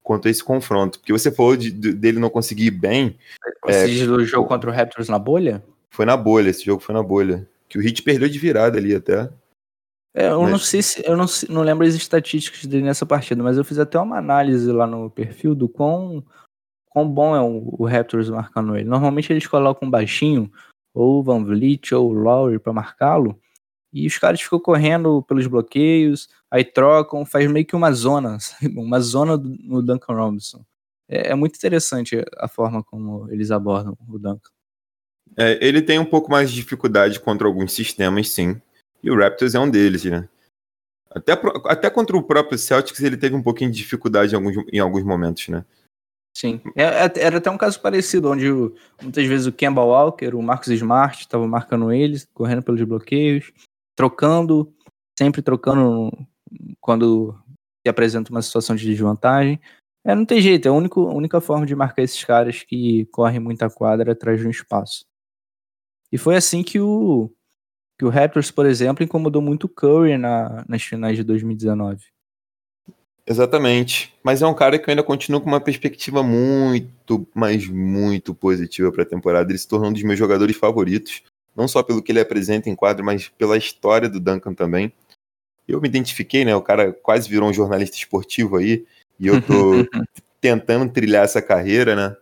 quanto a esse confronto. Porque você falou de, de, dele não conseguir ir bem. Você é, do jogo contra o Raptors na bolha? Foi na bolha, esse jogo foi na bolha. Que o Heat perdeu de virada ali até. É, eu mas... não sei se. Eu não, não lembro as estatísticas dele nessa partida, mas eu fiz até uma análise lá no perfil do quão, quão bom é o, o Raptors marcando ele. Normalmente eles colocam baixinho, ou Van Vliet ou Lowry para marcá-lo. E os caras ficam correndo pelos bloqueios, aí trocam, faz meio que uma zona, sabe? uma zona no Duncan Robinson. É, é, muito interessante a forma como eles abordam o Duncan. É, ele tem um pouco mais de dificuldade contra alguns sistemas, sim. E o Raptors é um deles, né? Até, até contra o próprio Celtics ele teve um pouquinho de dificuldade em alguns, em alguns momentos, né? Sim. É, é, era até um caso parecido, onde muitas vezes o Kemba Walker, o Marcos Smart estavam marcando eles, correndo pelos bloqueios trocando, sempre trocando quando se apresenta uma situação de desvantagem. É, não tem jeito, é a única, a única forma de marcar esses caras que correm muita quadra atrás de um espaço. E foi assim que o, que o Raptors, por exemplo, incomodou muito o Curry na, nas finais de 2019. Exatamente. Mas é um cara que ainda continua com uma perspectiva muito, mas muito positiva para a temporada. Ele se tornou um dos meus jogadores favoritos não só pelo que ele apresenta em quadro, mas pela história do Duncan também. Eu me identifiquei, né? O cara quase virou um jornalista esportivo aí, e eu tô tentando trilhar essa carreira, né?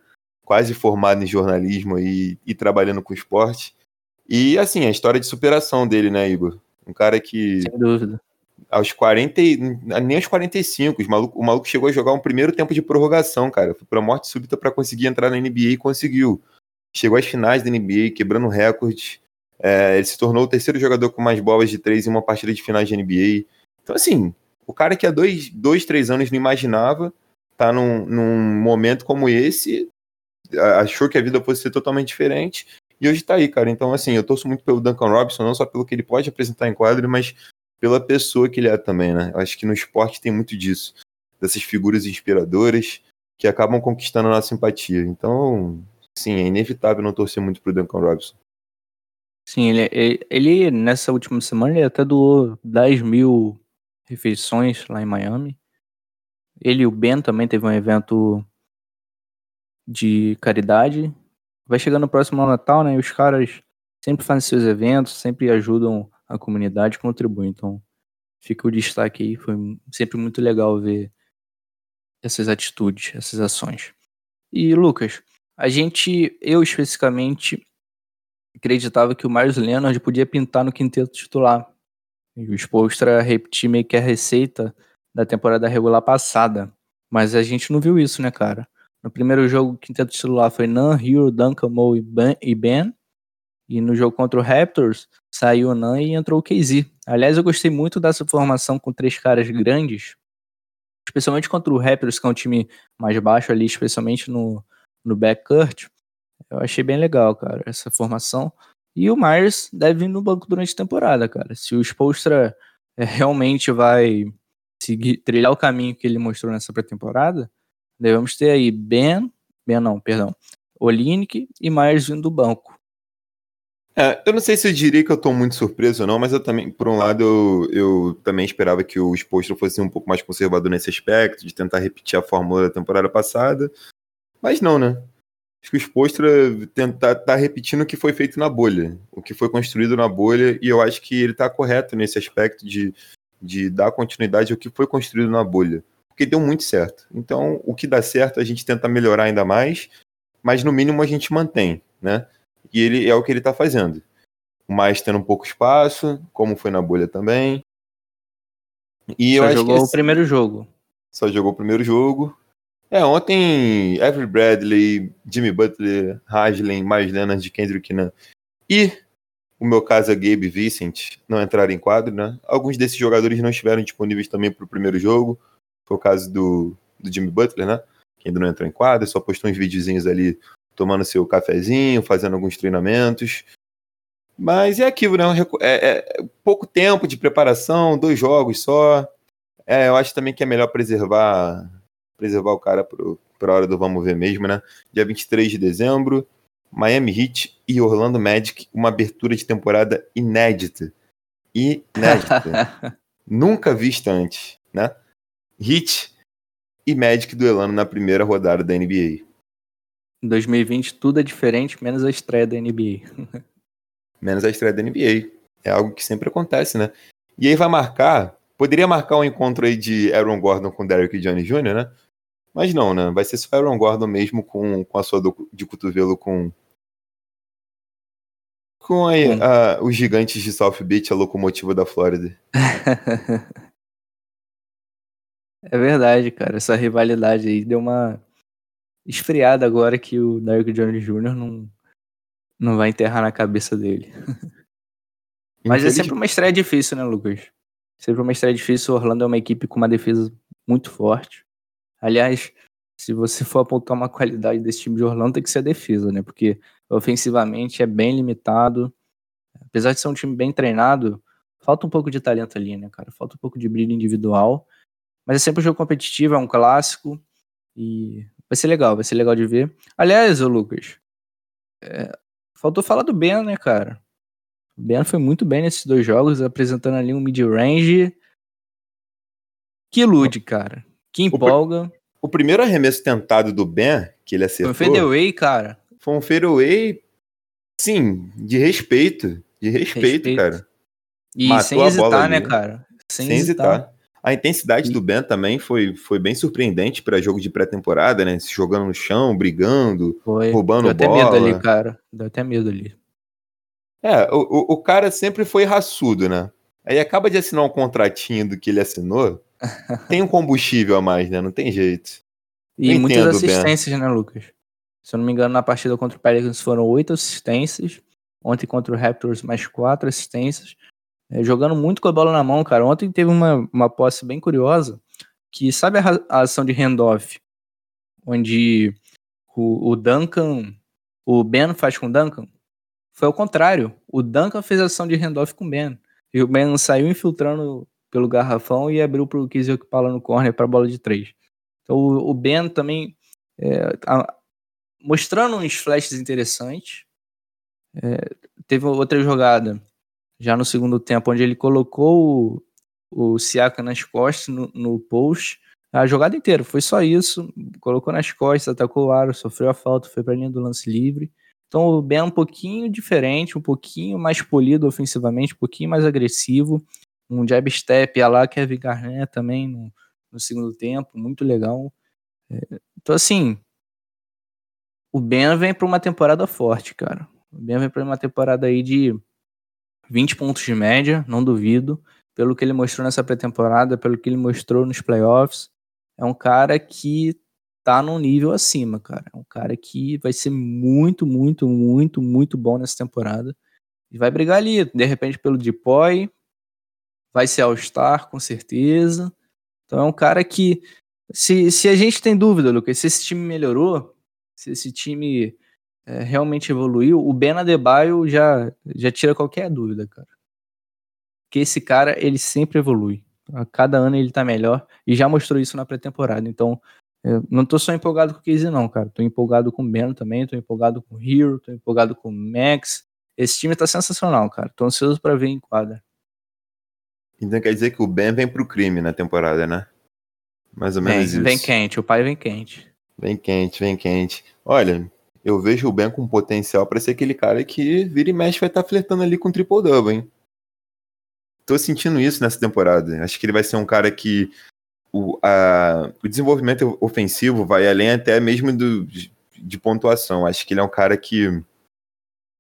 Quase formado em jornalismo e, e trabalhando com esporte. E assim, a história de superação dele, né, Igor? Um cara que. Sem dúvida. Aos 40, nem aos 45, os maluco, o maluco chegou a jogar um primeiro tempo de prorrogação, cara. Foi pra morte súbita para conseguir entrar na NBA e conseguiu. Chegou às finais da NBA, quebrando recordes. É, ele se tornou o terceiro jogador com mais bolas de três em uma partida de finais de NBA. Então, assim, o cara que há dois, dois três anos não imaginava, tá num, num momento como esse, achou que a vida fosse ser totalmente diferente, e hoje tá aí, cara. Então, assim, eu torço muito pelo Duncan Robinson, não só pelo que ele pode apresentar em quadro, mas pela pessoa que ele é também, né? Eu acho que no esporte tem muito disso, dessas figuras inspiradoras que acabam conquistando a nossa simpatia. Então, sim, é inevitável não torcer muito pro Duncan Robinson. Sim, ele, ele, nessa última semana ele até doou 10 mil refeições lá em Miami. Ele e o Ben também teve um evento de caridade. Vai chegando o próximo Natal, né? E os caras sempre fazem seus eventos, sempre ajudam a comunidade, contribuem. Então, fica o destaque aí. Foi sempre muito legal ver essas atitudes, essas ações. E, Lucas, a gente, eu especificamente, acreditava que o Marius Leonard podia pintar no quinteto titular. E o Spolstra repetir meio que a receita da temporada regular passada. Mas a gente não viu isso, né, cara? No primeiro jogo, o quinteto titular foi Nan, Hero, Duncan, Mo e Ben. E no jogo contra o Raptors, saiu o Nan e entrou o KZ. Aliás, eu gostei muito dessa formação com três caras grandes. especialmente contra o Raptors, que é um time mais baixo ali, especialmente no, no backcourt. Eu achei bem legal, cara, essa formação. E o Myers deve vir no banco durante a temporada, cara. Se o Spolstra é, realmente vai seguir, trilhar o caminho que ele mostrou nessa pré-temporada, devemos ter aí Ben, Ben não, perdão, Olinick e Myers vindo do banco. É, eu não sei se eu diria que eu tô muito surpreso ou não, mas eu também, por um lado, eu, eu também esperava que o Spolstra fosse um pouco mais conservador nesse aspecto, de tentar repetir a fórmula da temporada passada. Mas não, né? Acho que o Spolstra tentar tá repetindo o que foi feito na bolha, o que foi construído na bolha, e eu acho que ele tá correto nesse aspecto de, de dar continuidade ao que foi construído na bolha. Porque deu muito certo. Então, o que dá certo a gente tenta melhorar ainda mais, mas no mínimo a gente mantém, né? E ele é o que ele está fazendo. Mas tendo um pouco espaço, como foi na bolha também. E Só jogou o primeiro jogo. Só jogou o primeiro jogo. É, ontem Avery Bradley, Jimmy Butler, Haslem, mais Leonard, Kendrick Nunn e o meu caso é Gabe Vincent não entraram em quadro, né? Alguns desses jogadores não estiveram disponíveis também para o primeiro jogo. Foi o caso do, do Jimmy Butler, né? Que ainda não entrou em quadro, só postou uns videozinhos ali tomando seu cafezinho, fazendo alguns treinamentos. Mas é aquilo, né? É, é pouco tempo de preparação, dois jogos só. É, eu acho também que é melhor preservar preservar o cara para a hora do vamos ver mesmo, né? Dia 23 de dezembro, Miami Heat e Orlando Magic, uma abertura de temporada inédita. Inédita. Nunca vista antes, né? Heat e Magic duelando na primeira rodada da NBA. Em 2020 tudo é diferente, menos a estreia da NBA. menos a estreia da NBA. É algo que sempre acontece, né? E aí vai marcar, poderia marcar um encontro aí de Aaron Gordon com Derrick Johnny Jr., né? Mas não, né? Vai ser só Aaron Gordon mesmo com, com a sua do, de cotovelo com com a, a, os gigantes de South Beach, a locomotiva da Flórida. é verdade, cara. Essa rivalidade aí deu uma esfriada agora que o Derrick Jones Jr. não, não vai enterrar na cabeça dele. Mas é sempre uma estreia difícil, né, Lucas? Sempre uma estreia difícil. O Orlando é uma equipe com uma defesa muito forte. Aliás, se você for apontar uma qualidade desse time de Orlando, tem que ser a defesa, né? Porque ofensivamente é bem limitado. Apesar de ser um time bem treinado, falta um pouco de talento ali, né, cara? Falta um pouco de brilho individual. Mas é sempre um jogo competitivo, é um clássico. E Vai ser legal, vai ser legal de ver. Aliás, ô Lucas, é, faltou falar do Ben, né, cara? O Ben foi muito bem nesses dois jogos, apresentando ali um mid-range que ilude, cara. Que empolga. O, o, primeiro arremesso tentado do Ben, que ele acertou... Foi um fadeaway, cara. Foi um fadeaway, sim, de respeito. De respeito, respeito. cara. E Matou sem hesitar, né, cara? Sem, sem hesitar. hesitar. A intensidade do Ben também foi, foi bem surpreendente para jogo de pré-temporada, né? Se jogando no chão, brigando, foi. roubando Deu bola. Deu até medo ali, cara. Deu até medo ali. É, o, o cara sempre foi raçudo, né? Aí acaba de assinar um contratinho do que ele assinou, tem um combustível a mais, né? Não tem jeito. E muitas assistências, né, Lucas? Se eu não me engano, na partida contra o Pelicans foram oito assistências. Ontem contra o Raptors, mais quatro assistências é, jogando muito com a bola na mão, cara. Ontem teve uma, uma posse bem curiosa, que sabe a, a ação de handoff, onde o, o, Duncan, o Ben faz com o Duncan? Foi ao contrário. O Duncan fez a ação de handoff com o Ben. E o Ben saiu infiltrando pelo garrafão e abriu para o Kizio Pala no corner para bola de três. Então o, o Ben também é, a, mostrando uns flashes interessantes. É, teve outra jogada já no segundo tempo, onde ele colocou o, o Siaka nas costas no, no post. A jogada inteira, foi só isso. Colocou nas costas, atacou o aro, sofreu a falta, foi para a linha do lance livre. Então o Ben é um pouquinho diferente, um pouquinho mais polido ofensivamente, um pouquinho mais agressivo. Um jab step a lá Kevin Garnett também no, no segundo tempo, muito legal. É, então assim, o Ben vem para uma temporada forte, cara. O Ben vem para uma temporada aí de 20 pontos de média, não duvido. Pelo que ele mostrou nessa pré-temporada, pelo que ele mostrou nos playoffs. É um cara que tá num nível acima, cara. É um cara que vai ser muito, muito, muito, muito bom nessa temporada. E vai brigar ali, de repente, pelo Depoy. Vai ser All-Star, com certeza. Então é um cara que Se, se a gente tem dúvida, Lucas, se esse time melhorou, se esse time é, realmente evoluiu, o Ben Adebayo já, já tira qualquer dúvida, cara. Que esse cara, ele sempre evolui. A cada ano ele tá melhor e já mostrou isso na pré-temporada. Então, eu não tô só empolgado com o Casey, não, cara. Tô empolgado com o Ben também, tô empolgado com o Hero, tô empolgado com o Max. Esse time tá sensacional, cara. Tô ansioso para ver em quadra. Então quer dizer que o Ben vem pro crime na temporada, né? Mais ou menos Vem, isso. vem quente, o pai vem quente. Vem quente, vem quente. Olha, eu vejo o Ben com potencial pra ser aquele cara que vira e mexe vai estar flertando ali com triple-double, hein? Tô sentindo isso nessa temporada. Acho que ele vai ser um cara que o, a- o desenvolvimento ofensivo vai além até mesmo do, de, pontuação. Acho que ele é um cara que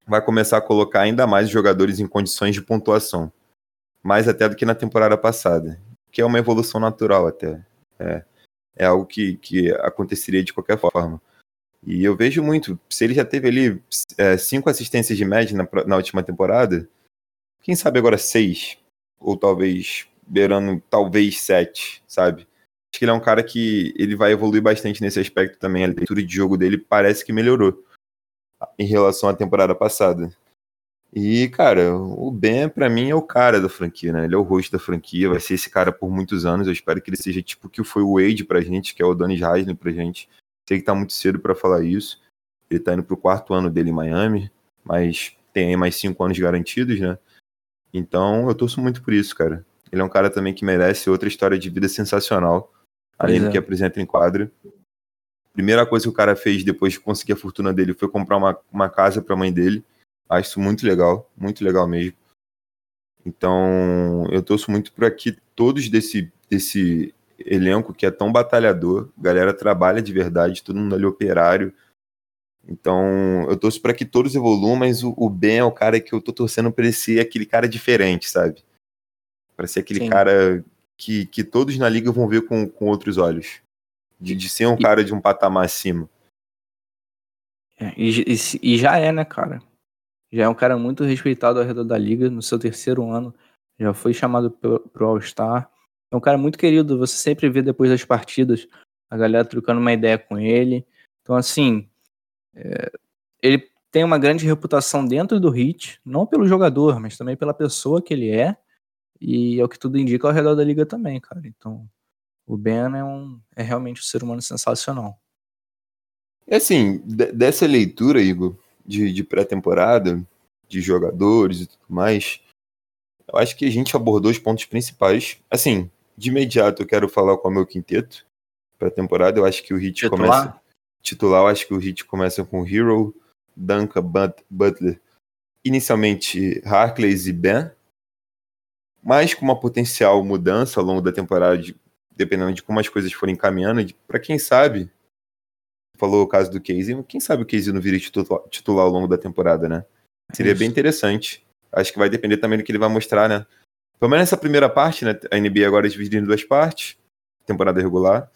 vai começar a colocar ainda mais jogadores em condições de pontuação. Mais até do que na temporada passada. Que é uma evolução natural até. É, é algo que, que aconteceria de qualquer forma. E eu vejo muito. Se ele já teve ali é, cinco assistências de média na, na última temporada, quem sabe agora seis? Ou talvez beirando talvez sete, sabe? Acho que ele é um cara que ele vai evoluir bastante nesse aspecto também. A leitura de jogo dele parece que melhorou em relação à temporada passada. E, cara, o Ben, pra mim, é o cara da franquia, né? Ele é o rosto da franquia, vai ser esse cara por muitos anos. Eu espero que ele seja tipo o que foi o Wade pra gente, que é o Donny Haslem pra gente. Sei que tá muito cedo pra falar isso. Ele tá indo pro quarto ano dele em Miami, mas tem aí mais cinco anos garantidos, né? Então, eu torço muito por isso, cara. Ele é um cara também que merece outra história de vida sensacional, além do é. que apresenta em quadra. Primeira coisa que o cara fez depois de conseguir a fortuna dele foi comprar uma, uma casa pra mãe dele. Acho isso muito legal, muito legal mesmo. Então, eu torço muito por aqui todos desse, desse elenco que é tão batalhador. A galera trabalha de verdade, todo mundo ali operário. Então, eu torço para que todos evoluam, mas o, o Ben é o cara que eu tô torcendo pra ele ser aquele cara diferente, sabe? Pra ser aquele Sim. cara que, que todos na liga vão ver com, com outros olhos. De, de ser um E- cara de um patamar acima. É, e, e e já é, né, cara? Já é um cara muito respeitado ao redor da liga, no seu terceiro ano. Já foi chamado pro, pro All-Star. É um cara muito querido, você sempre vê depois das partidas a galera trocando uma ideia com ele. Então, assim, é, ele tem uma grande reputação dentro do Heat, não pelo jogador, mas também pela pessoa que ele é. E é o que tudo indica ao redor da liga também, cara. Então, o Ben é, um, é realmente um ser humano sensacional. E assim, de- dessa leitura, Igor, de, de pré-temporada, de jogadores e tudo mais, eu acho que a gente abordou os pontos principais. Assim, de imediato eu quero falar com o meu quinteto pré-temporada. Eu acho que o Hit começa. Titular, eu acho que o Hit começa com Hero, Duncan, But- Butler, inicialmente Harkless e Ben, mas com uma potencial mudança ao longo da temporada, de- dependendo de como as coisas forem caminhando, para quem sabe, falou o caso do Casey, quem sabe o Casey não vira titular, titular ao longo da temporada, né? Seria Isso. bem interessante. Acho que vai depender também do que ele vai mostrar, né? Pelo menos nessa primeira parte, né? A NBA agora é dividida em duas partes, temporada regular.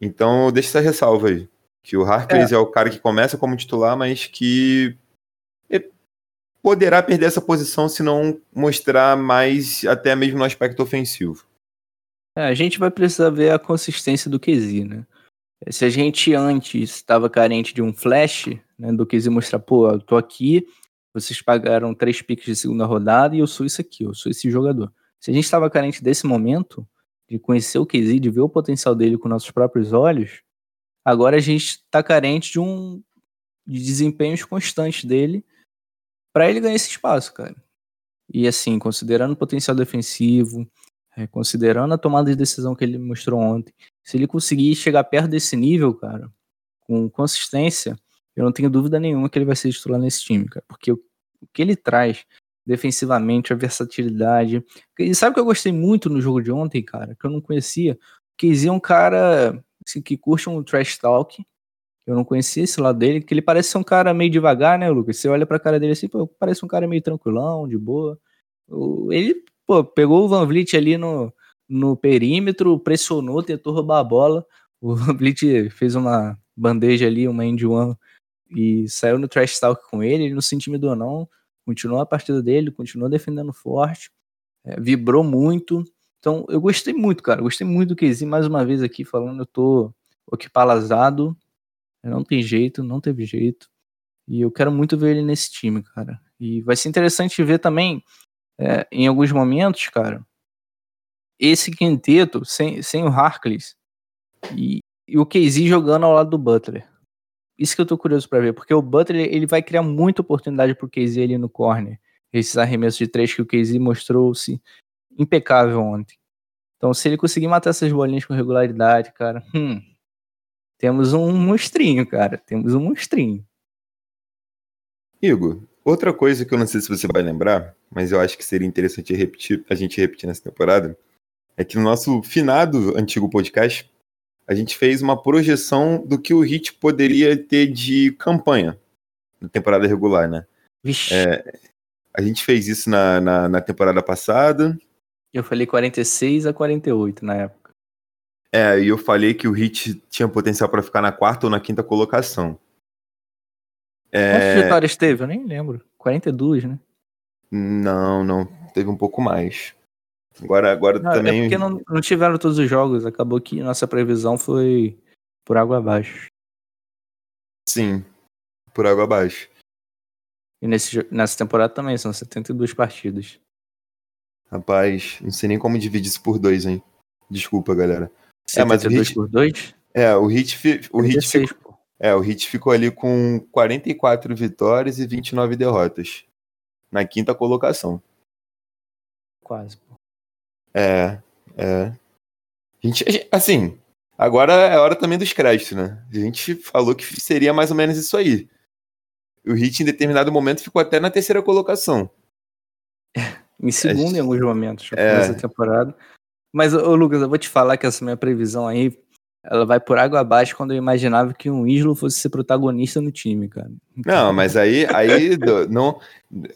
Então, deixa essa ressalva aí. Que o Harkless é. o cara que começa como titular, mas que poderá perder essa posição se não mostrar mais, até mesmo no aspecto ofensivo. É, a gente vai precisar ver a consistência do QZ, né? Se a gente antes estava carente de um flash, né, do QZ mostrar, pô, eu tô aqui, vocês pagaram três piques de segunda rodada e eu sou isso aqui, eu sou esse jogador. Se a gente estava carente desse momento, de conhecer o QZ, de ver o potencial dele com nossos próprios olhos, agora a gente está carente de um de desempenhos constantes dele para ele ganhar esse espaço, cara. E assim, considerando o potencial defensivo, é, considerando a tomada de decisão que ele mostrou ontem, se ele conseguir chegar perto desse nível, cara, com consistência, eu não tenho dúvida nenhuma que ele vai ser titular nesse time, cara, porque o, o que ele traz defensivamente, a versatilidade. E sabe o que eu gostei muito no jogo de ontem, cara, que eu não conhecia? Que é um cara assim, que curte um trash talk. Eu não conhecia esse lado dele, que ele parece ser um cara meio devagar, né, Lucas? Você olha pra cara dele assim, pô, parece um cara meio tranquilão, de boa. Ele, pô, pegou o Van Vliet ali no, no perímetro, pressionou, tentou roubar a bola. O Van Vliet fez uma bandeja ali, uma end one, e saiu no trash talk com ele. Ele não se intimidou, não. Continuou a partida dele, continuou defendendo forte, é, vibrou muito. Então, eu gostei muito, cara. Gostei muito do KZ, mais uma vez aqui falando, eu tô aqui palazado. Não tem jeito, não teve jeito. E eu quero muito ver ele nesse time, cara. E vai ser interessante ver também, é, em alguns momentos, cara, esse quinteto sem, sem o Harkless e, e o KZ jogando ao lado do Butler. Isso que eu tô curioso para ver, porque o Butler ele vai criar muita oportunidade pro KZ ali no corner. Esses arremessos de três que o KZ mostrou-se impecável ontem. Então, se ele conseguir matar essas bolinhas com regularidade, cara, hum, temos um monstrinho, cara. Temos um monstrinho. Igor, outra coisa que eu não sei se você vai lembrar, mas eu acho que seria interessante repetir, a gente repetir nessa temporada, é que no nosso finado antigo podcast, a gente fez uma projeção do que o Hit poderia ter de campanha na temporada regular, né? Vixe. É, a gente fez isso na, na, na, temporada passada. Eu falei 46 a 48 na época. É, e eu falei que o Hit tinha potencial para ficar na quarta ou na quinta colocação. É... Quantas vitórias teve? Eu nem lembro. 42, né? Não, não. Teve um pouco mais. Agora, agora não, também. É porque não, não tiveram todos os jogos. Acabou que nossa previsão foi por água abaixo. Sim, por água abaixo. E nesse, nessa temporada também, são 72 partidas. Rapaz, não sei nem como dividir isso por dois, hein? Desculpa, galera. 72 é, mas o Hit, por dois? É, o Hit, o, Hit ficou, é, o Hit ficou ali com 44 vitórias e 29 derrotas. Na quinta colocação. Quase. É, é. A gente, assim, agora é hora também dos créditos, né? A gente falou que seria mais ou menos isso aí. O Hit, em determinado momento, ficou até na terceira colocação. em segundo, gente... em alguns momentos, é... nessa temporada. Mas, ô, Lucas, eu vou te falar que essa minha previsão aí, ela vai por água abaixo quando eu imaginava que um Islo fosse ser protagonista no time, cara. Não, mas aí, aí não,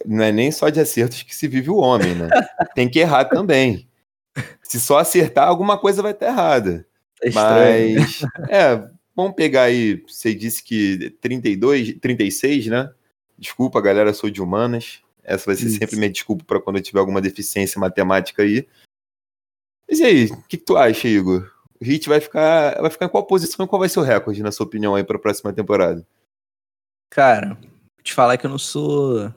não é nem só de acertos que se vive o homem, né? Tem que errar também. Se só acertar, alguma coisa vai estar errada. É Mas, é, vamos pegar aí, você disse que 32, 36, né? Desculpa, galera, sou de humanas. Essa vai ser Isso. sempre minha desculpa para quando eu tiver alguma deficiência matemática aí. Mas e aí, o que, que, tu acha, Igor? O Hit vai ficar, vai ficar em qual posição e qual vai ser o recorde, na sua opinião, aí para a próxima temporada? Cara, vou te falar que eu não sou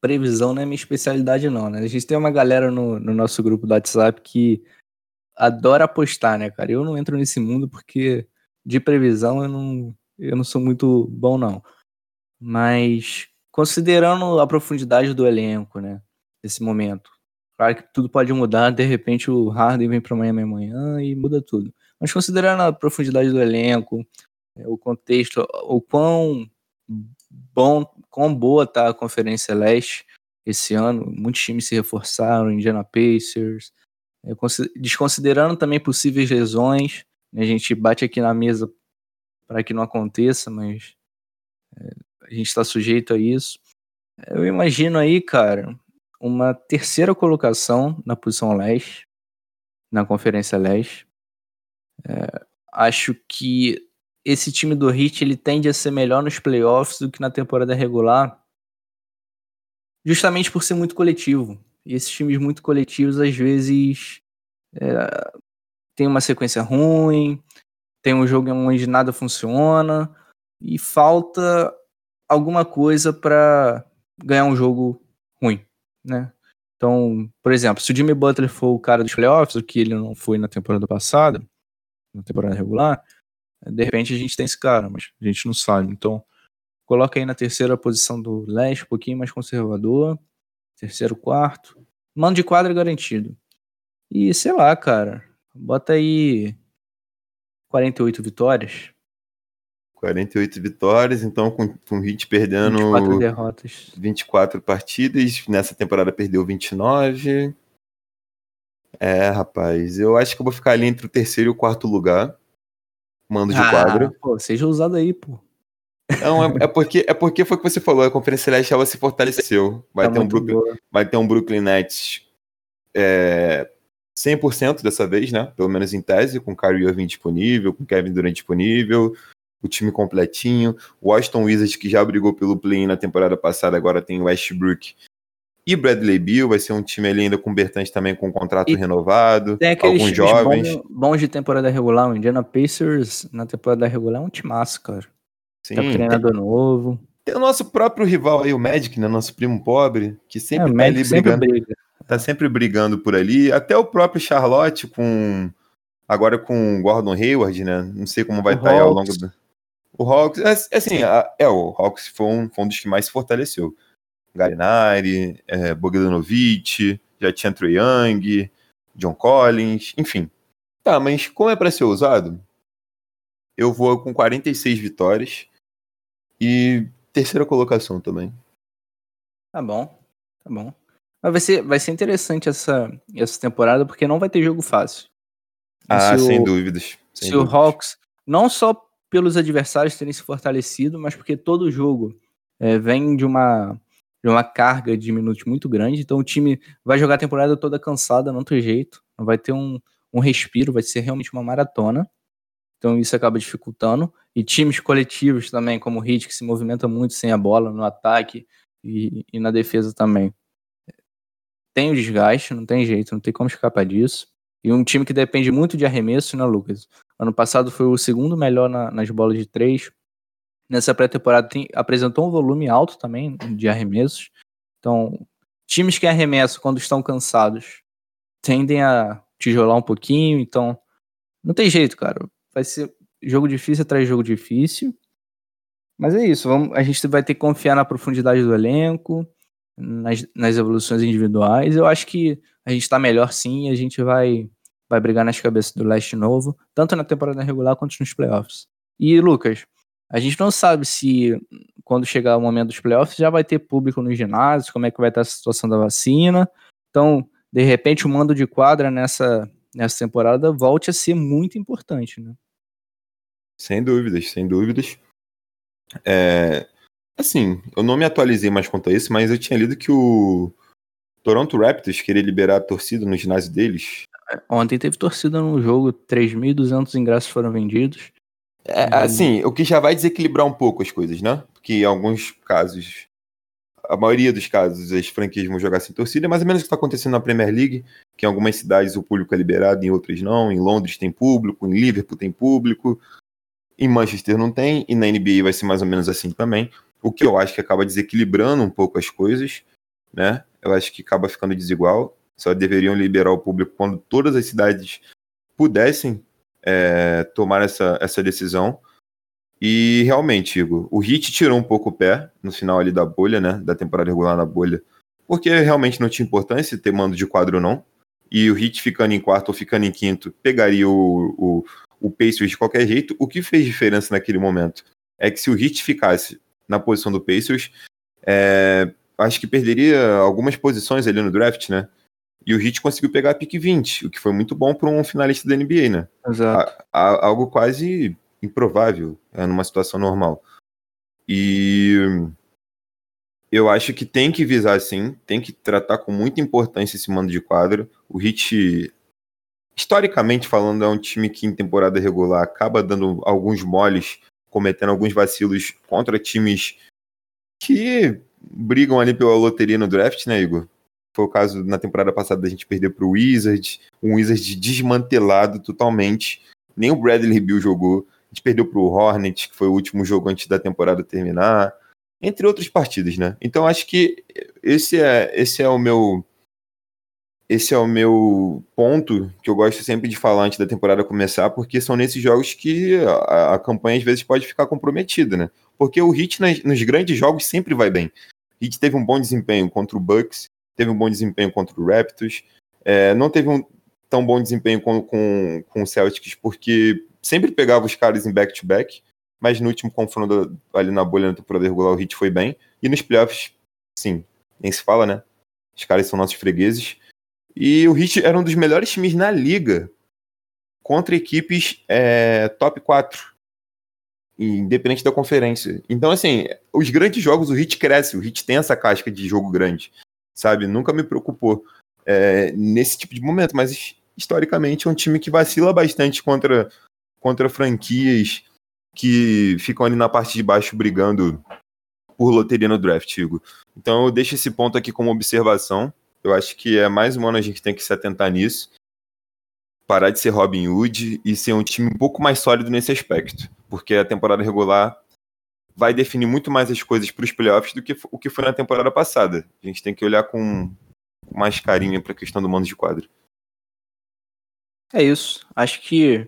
previsão não é minha especialidade, não, né? A gente tem uma galera no, no nosso grupo do WhatsApp que adora apostar, né, cara? Eu não entro nesse mundo porque de previsão eu não, eu não sou muito bom, não. Mas considerando a profundidade do elenco, né? Nesse momento. Claro que tudo pode mudar, de repente o Harden vem para amanhã amanhã e muda tudo. Mas considerando a profundidade do elenco, é, o contexto, o quão bom quão boa tá a Conferência Leste esse ano. Muitos times se reforçaram, Indiana Pacers. É, desconsiderando também possíveis lesões, né, a gente bate aqui na mesa para que não aconteça, mas é, a gente está sujeito a isso. Eu imagino aí, cara, uma terceira colocação na posição leste, na Conferência Leste. É, acho que esse time do Heat ele tende a ser melhor nos playoffs do que na temporada regular, justamente por ser muito coletivo. E esses times muito coletivos às vezes é, tem uma sequência ruim, tem um jogo onde nada funciona e falta alguma coisa para ganhar um jogo ruim, né? Então, por exemplo, se o Jimmy Butler for o cara dos playoffs, o que ele não foi na temporada passada, na temporada regular, de repente a gente tem esse cara, mas a gente não sabe. Então, coloca aí na terceira posição do leste, um pouquinho mais conservador. Terceiro, quarto. Mano de quadra garantido. E sei lá, cara. Bota aí 48 vitórias. 48 vitórias, então com, com o Hit perdendo 24 derrotas. 24 partidas, nessa temporada perdeu 29. É, rapaz, eu acho que eu vou ficar ali entre o terceiro e o quarto lugar mando de ah, quadra. Pô, seja usado aí, pô. Não, é, é, porque, é porque foi o que você falou, a Conferência Celeste ela se fortaleceu. Vai, tá ter, um Brooklyn, vai ter um Brooklyn Nets é, 100% dessa vez, né? Pelo menos em tese, com o Kyrie Irving disponível, com o Kevin Durant disponível, o time completinho. O Washington Wizards, que já brigou pelo play na temporada passada, agora tem o Westbrook E Bradley Bill vai ser um time ali ainda com Bertante também com um contrato E renovado. Tem alguns jovens. bons, bons de temporada regular. O Indiana Pacers na temporada regular é um timaço, cara. Sim, Tá tem, treinador novo. tem o nosso próprio rival aí, o Magic, né? Nosso primo pobre, que É, sempre o tá ali Magic sempre brigando. briga. tá sempre brigando por ali. Até o próprio Charlotte com. Agora com o Gordon Hayward, né? Não sei como vai O estar aí ao longo do. O Hawks, é, assim, é, o Hawks foi um, foi um dos que mais se fortaleceu. Galinari, é, Bogdanovic, já tinha Troy Young, John Collins, enfim. Tá, mas como é para ser usado, eu vou com 46 vitórias e terceira colocação também. Tá bom, tá bom. Mas vai ser, vai ser interessante essa, essa temporada, porque não vai ter jogo fácil. Ah, se sem o, dúvidas. sem se o dúvidas. Hawks, não só pelos adversários terem se fortalecido, mas porque todo jogo é, vem de uma, de uma carga de minutos muito grande, então o time vai jogar a temporada toda cansada, não tem jeito, não vai ter um, um respiro, vai ser realmente uma maratona. Então isso acaba dificultando. E times coletivos também, como o Heat, que se movimenta muito sem a bola no ataque e, e na defesa também. Tem o desgaste, não tem jeito, não tem como escapar disso. E um time que depende muito de arremesso, né, Lucas? Ano passado foi o segundo melhor na- nas bolas de três. Nessa pré-temporada tem- apresentou um volume alto também de arremessos. Então, times que arremessam quando estão cansados tendem a tijolar um pouquinho. Então, não tem jeito, cara. Vai ser jogo difícil atrás de jogo difícil. Mas é isso. Vamos, a gente vai ter que confiar na profundidade do elenco, nas, nas evoluções individuais. Eu acho que a gente tá melhor sim a gente vai, vai brigar nas cabeças do leste novo, tanto na temporada regular quanto nos playoffs. E, Lucas, a gente não sabe se quando chegar o momento dos playoffs já vai ter público nos ginásios, como é que vai estar a situação da vacina. Então, de repente, o mando de quadra nessa, nessa temporada volte a ser muito importante, né? Sem dúvidas, sem dúvidas. É, assim, eu não me atualizei mais quanto a isso, mas eu tinha lido que o Toronto Raptors queria liberar a torcida no ginásio deles. Ontem teve torcida no jogo, 3.200 ingressos foram vendidos. É, Uhum. assim, o que já vai desequilibrar um pouco as coisas, né? Porque em alguns casos, a maioria dos casos, as franquias vão jogar sem torcida, é mais ou menos o que está acontecendo na Premier League, que em algumas cidades o público é liberado, em outras não. Em Londres tem público, em Liverpool tem público, em Manchester não tem, e na NBA vai ser mais ou menos assim também. O que eu acho que acaba desequilibrando um pouco as coisas, né? Eu acho que acaba ficando desigual. Só deveriam liberar o público quando todas as cidades pudessem é, tomar essa, essa decisão. E realmente, Igor, o Hit tirou um pouco o pé no final ali da bolha, né? Da temporada regular na bolha. Porque realmente não tinha importância ter mando de quadro ou não. E o Hit ficando em quarto ou ficando em quinto pegaria o, o, o Pacers de qualquer jeito. O que fez diferença naquele momento é que se o Hit ficasse na posição do Pacers, é, acho que perderia algumas posições ali no draft, né? E o Hit conseguiu pegar a pick 20, o que foi muito bom para um finalista da NBA, né? Exato. A- a- algo quase improvável é, numa situação normal. E eu acho que tem que visar sim, tem que tratar com muita importância esse mando de quadro. O Hit, historicamente falando, é um time que em temporada regular acaba dando alguns moles, cometendo alguns vacilos contra times que brigam ali pela loteria no draft, né, Igor? Foi o caso na temporada passada da gente perder para o Wizard, um Wizard desmantelado totalmente. Nem o Bradley Bill jogou. A gente perdeu para o Hornet, que foi o último jogo antes da temporada terminar. Entre outras partidas, né? Então acho que esse é, esse é o meu. Esse é o meu ponto que eu gosto sempre de falar antes da temporada começar, porque são nesses jogos que a, a campanha às vezes pode ficar comprometida, né? Porque o Hit nas- nos grandes jogos sempre vai bem. Hit teve um bom desempenho contra o Bucks, teve um bom desempenho contra o Raptors, é, não teve um tão bom desempenho com, com, com o Celtics, porque sempre pegava os caras em back-to-back, mas no último confronto ali na bolha na temporada regular o Hit foi bem, e nos playoffs, sim, nem se fala, né? Os caras são nossos fregueses. E o Heat era um dos melhores times na liga contra equipes é, top 4, independente da conferência. Então, assim, os grandes jogos o Heat cresce, o Heat tem essa casca de jogo grande, sabe? Nunca me preocupou é, nesse tipo de momento, mas historicamente é um time que vacila bastante contra, contra franquias que ficam ali na parte de baixo brigando por loteria no draft, Igor. Então eu deixo esse ponto aqui como observação. Eu acho que é mais um ano a gente tem que se atentar nisso. Parar de ser Robin Hood e ser um time um pouco mais sólido nesse aspecto. Porque a temporada regular vai definir muito mais as coisas para os playoffs do que o que foi na temporada passada. A gente tem que olhar com mais carinho para a questão do mando de quadro. É isso. Acho que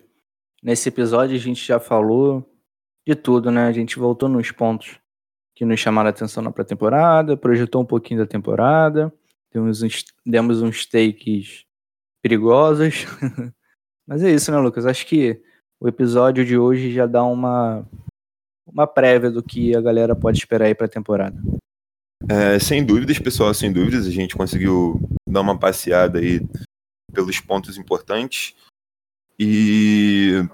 nesse episódio a gente já falou de tudo, né? A gente voltou nos pontos que nos chamaram a atenção na pré-temporada, projetou um pouquinho da temporada, demos uns, demos uns takes perigosos. Mas é isso, né, Lucas? Acho que o episódio de hoje já dá uma, uma prévia do que a galera pode esperar aí para a temporada. É, sem dúvidas, pessoal, sem dúvidas, a gente conseguiu dar uma passeada aí pelos pontos importantes. E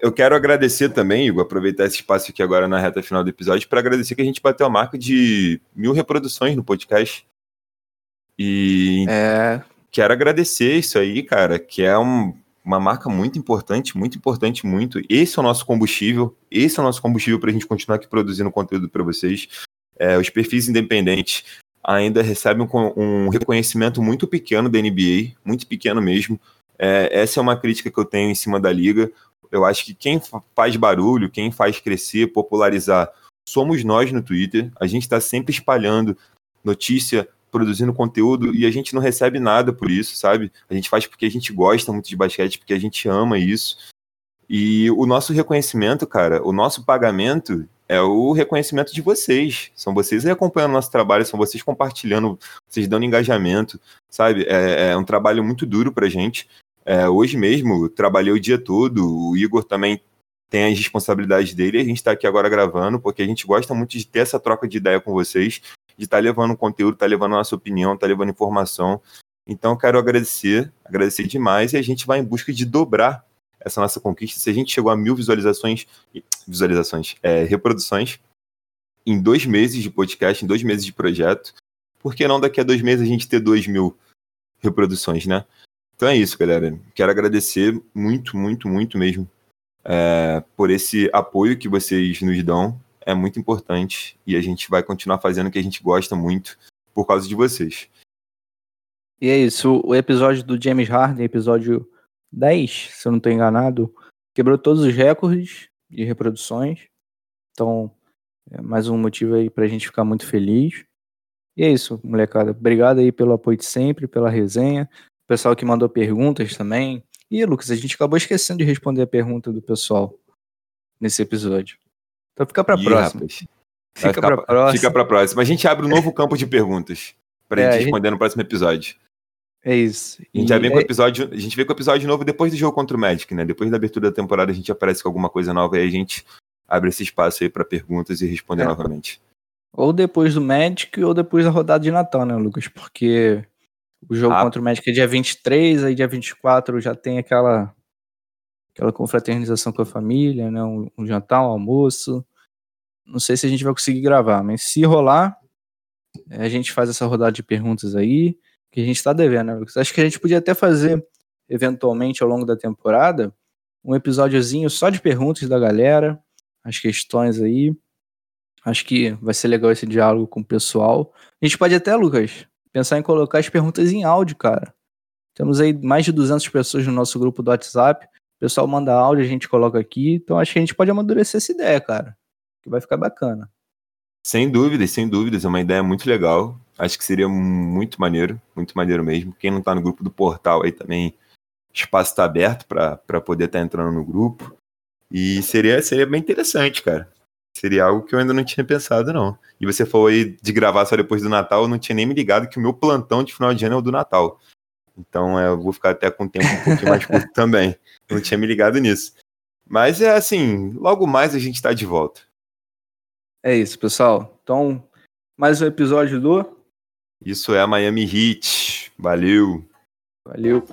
eu quero agradecer também, Igor, aproveitar esse espaço aqui agora na reta final do episódio, para agradecer que a gente bateu a marca de mil reproduções no podcast. E É, quero agradecer isso aí, cara, que é um- uma marca muito importante, muito importante, muito. Esse é o nosso combustível, esse é o nosso combustível para a gente continuar aqui produzindo conteúdo para vocês. É, os perfis independentes ainda recebem um, um reconhecimento muito pequeno da NBA, muito pequeno mesmo. É, essa é uma crítica que eu tenho em cima da liga. Eu acho que quem fa- faz barulho, quem faz crescer, popularizar, somos nós no Twitter. A gente está sempre espalhando notícia, produzindo conteúdo e a gente não recebe nada por isso, sabe? A gente faz porque a gente gosta muito de basquete, porque a gente ama isso. E o nosso reconhecimento, cara, o nosso pagamento é o reconhecimento de vocês. São vocês acompanhando o nosso trabalho, são vocês compartilhando, vocês dando engajamento, sabe? É, é um trabalho muito duro pra gente. É, hoje mesmo, trabalhei o dia todo, o Igor também tem as responsabilidades dele, a gente tá aqui agora gravando, porque a gente gosta muito de ter essa troca de ideia com vocês, de estar levando conteúdo, estar levando a nossa opinião, estar levando informação. Então, quero agradecer, agradecer demais, e a gente vai em busca de dobrar essa nossa conquista. Se a gente chegou a mil visualizações, visualizações, é, reproduções, em dois meses de podcast, em dois meses de projeto, por que não daqui a dois meses a gente ter dois mil reproduções, né? Então é isso, galera. Quero agradecer muito, muito, muito mesmo é, por esse apoio que vocês nos dão. É muito importante e a gente vai continuar fazendo o que a gente gosta muito por causa de vocês. E é isso, o episódio do James Harden, episódio 10, se eu não estou enganado, quebrou todos os recordes de reproduções. Então, é mais um motivo aí pra gente ficar muito feliz. E é isso, molecada. Obrigado aí pelo apoio de sempre, pela resenha. O pessoal que mandou perguntas também. E, Lucas, a gente acabou esquecendo de responder a pergunta do pessoal nesse episódio. Então fica pra Ih, próxima. Fica pra- próxima. Fica pra próxima. A gente abre um novo campo de perguntas pra É, gente a gente- responder no próximo episódio. É isso. A gente E já vem com o é- episódio, a gente vem com o episódio novo depois do jogo contra o Magic, né? Depois da abertura da temporada a gente aparece com alguma coisa nova e a gente abre esse espaço aí pra perguntas e responder É. novamente. Ou depois do Magic ou depois da rodada de Natal, né, Lucas? Porque o jogo Ah. contra o Magic é dia 23, aí dia 24 já tem aquela aquela confraternização com a família, né? Um, um jantar, um almoço. Não sei se a gente vai conseguir gravar, mas se rolar, eh, a gente faz essa rodada de perguntas aí, que a gente tá devendo, né, Lucas? Acho que a gente podia até fazer, eventualmente, ao longo da temporada, um episódiozinho só de perguntas da galera, as questões aí. Acho que vai ser legal esse diálogo com o pessoal. A gente pode até, Lucas, pensar em colocar as perguntas em áudio, cara. Temos aí mais de 200 pessoas no nosso grupo do WhatsApp. O pessoal manda áudio, a gente coloca aqui. Então acho que a gente pode amadurecer essa ideia, cara. Que vai ficar bacana. Sem dúvidas, sem dúvidas, é uma ideia muito legal. Acho que seria muito maneiro, muito maneiro mesmo. Quem não tá no grupo do portal aí também, espaço tá aberto pra poder estar entrando no grupo. E seria, seria bem interessante, cara. Seria algo que eu ainda não tinha pensado, não. E você falou aí de gravar só depois do Natal, eu não tinha nem me ligado que o meu plantão de final de ano é o do Natal. Então é, eu vou ficar até com o tempo um pouquinho mais curto também. Não tinha me ligado nisso. Mas é assim, logo mais a gente tá de volta. É isso, pessoal. Então, mais um episódio do. Isso é a Miami Heat. Valeu! Valeu.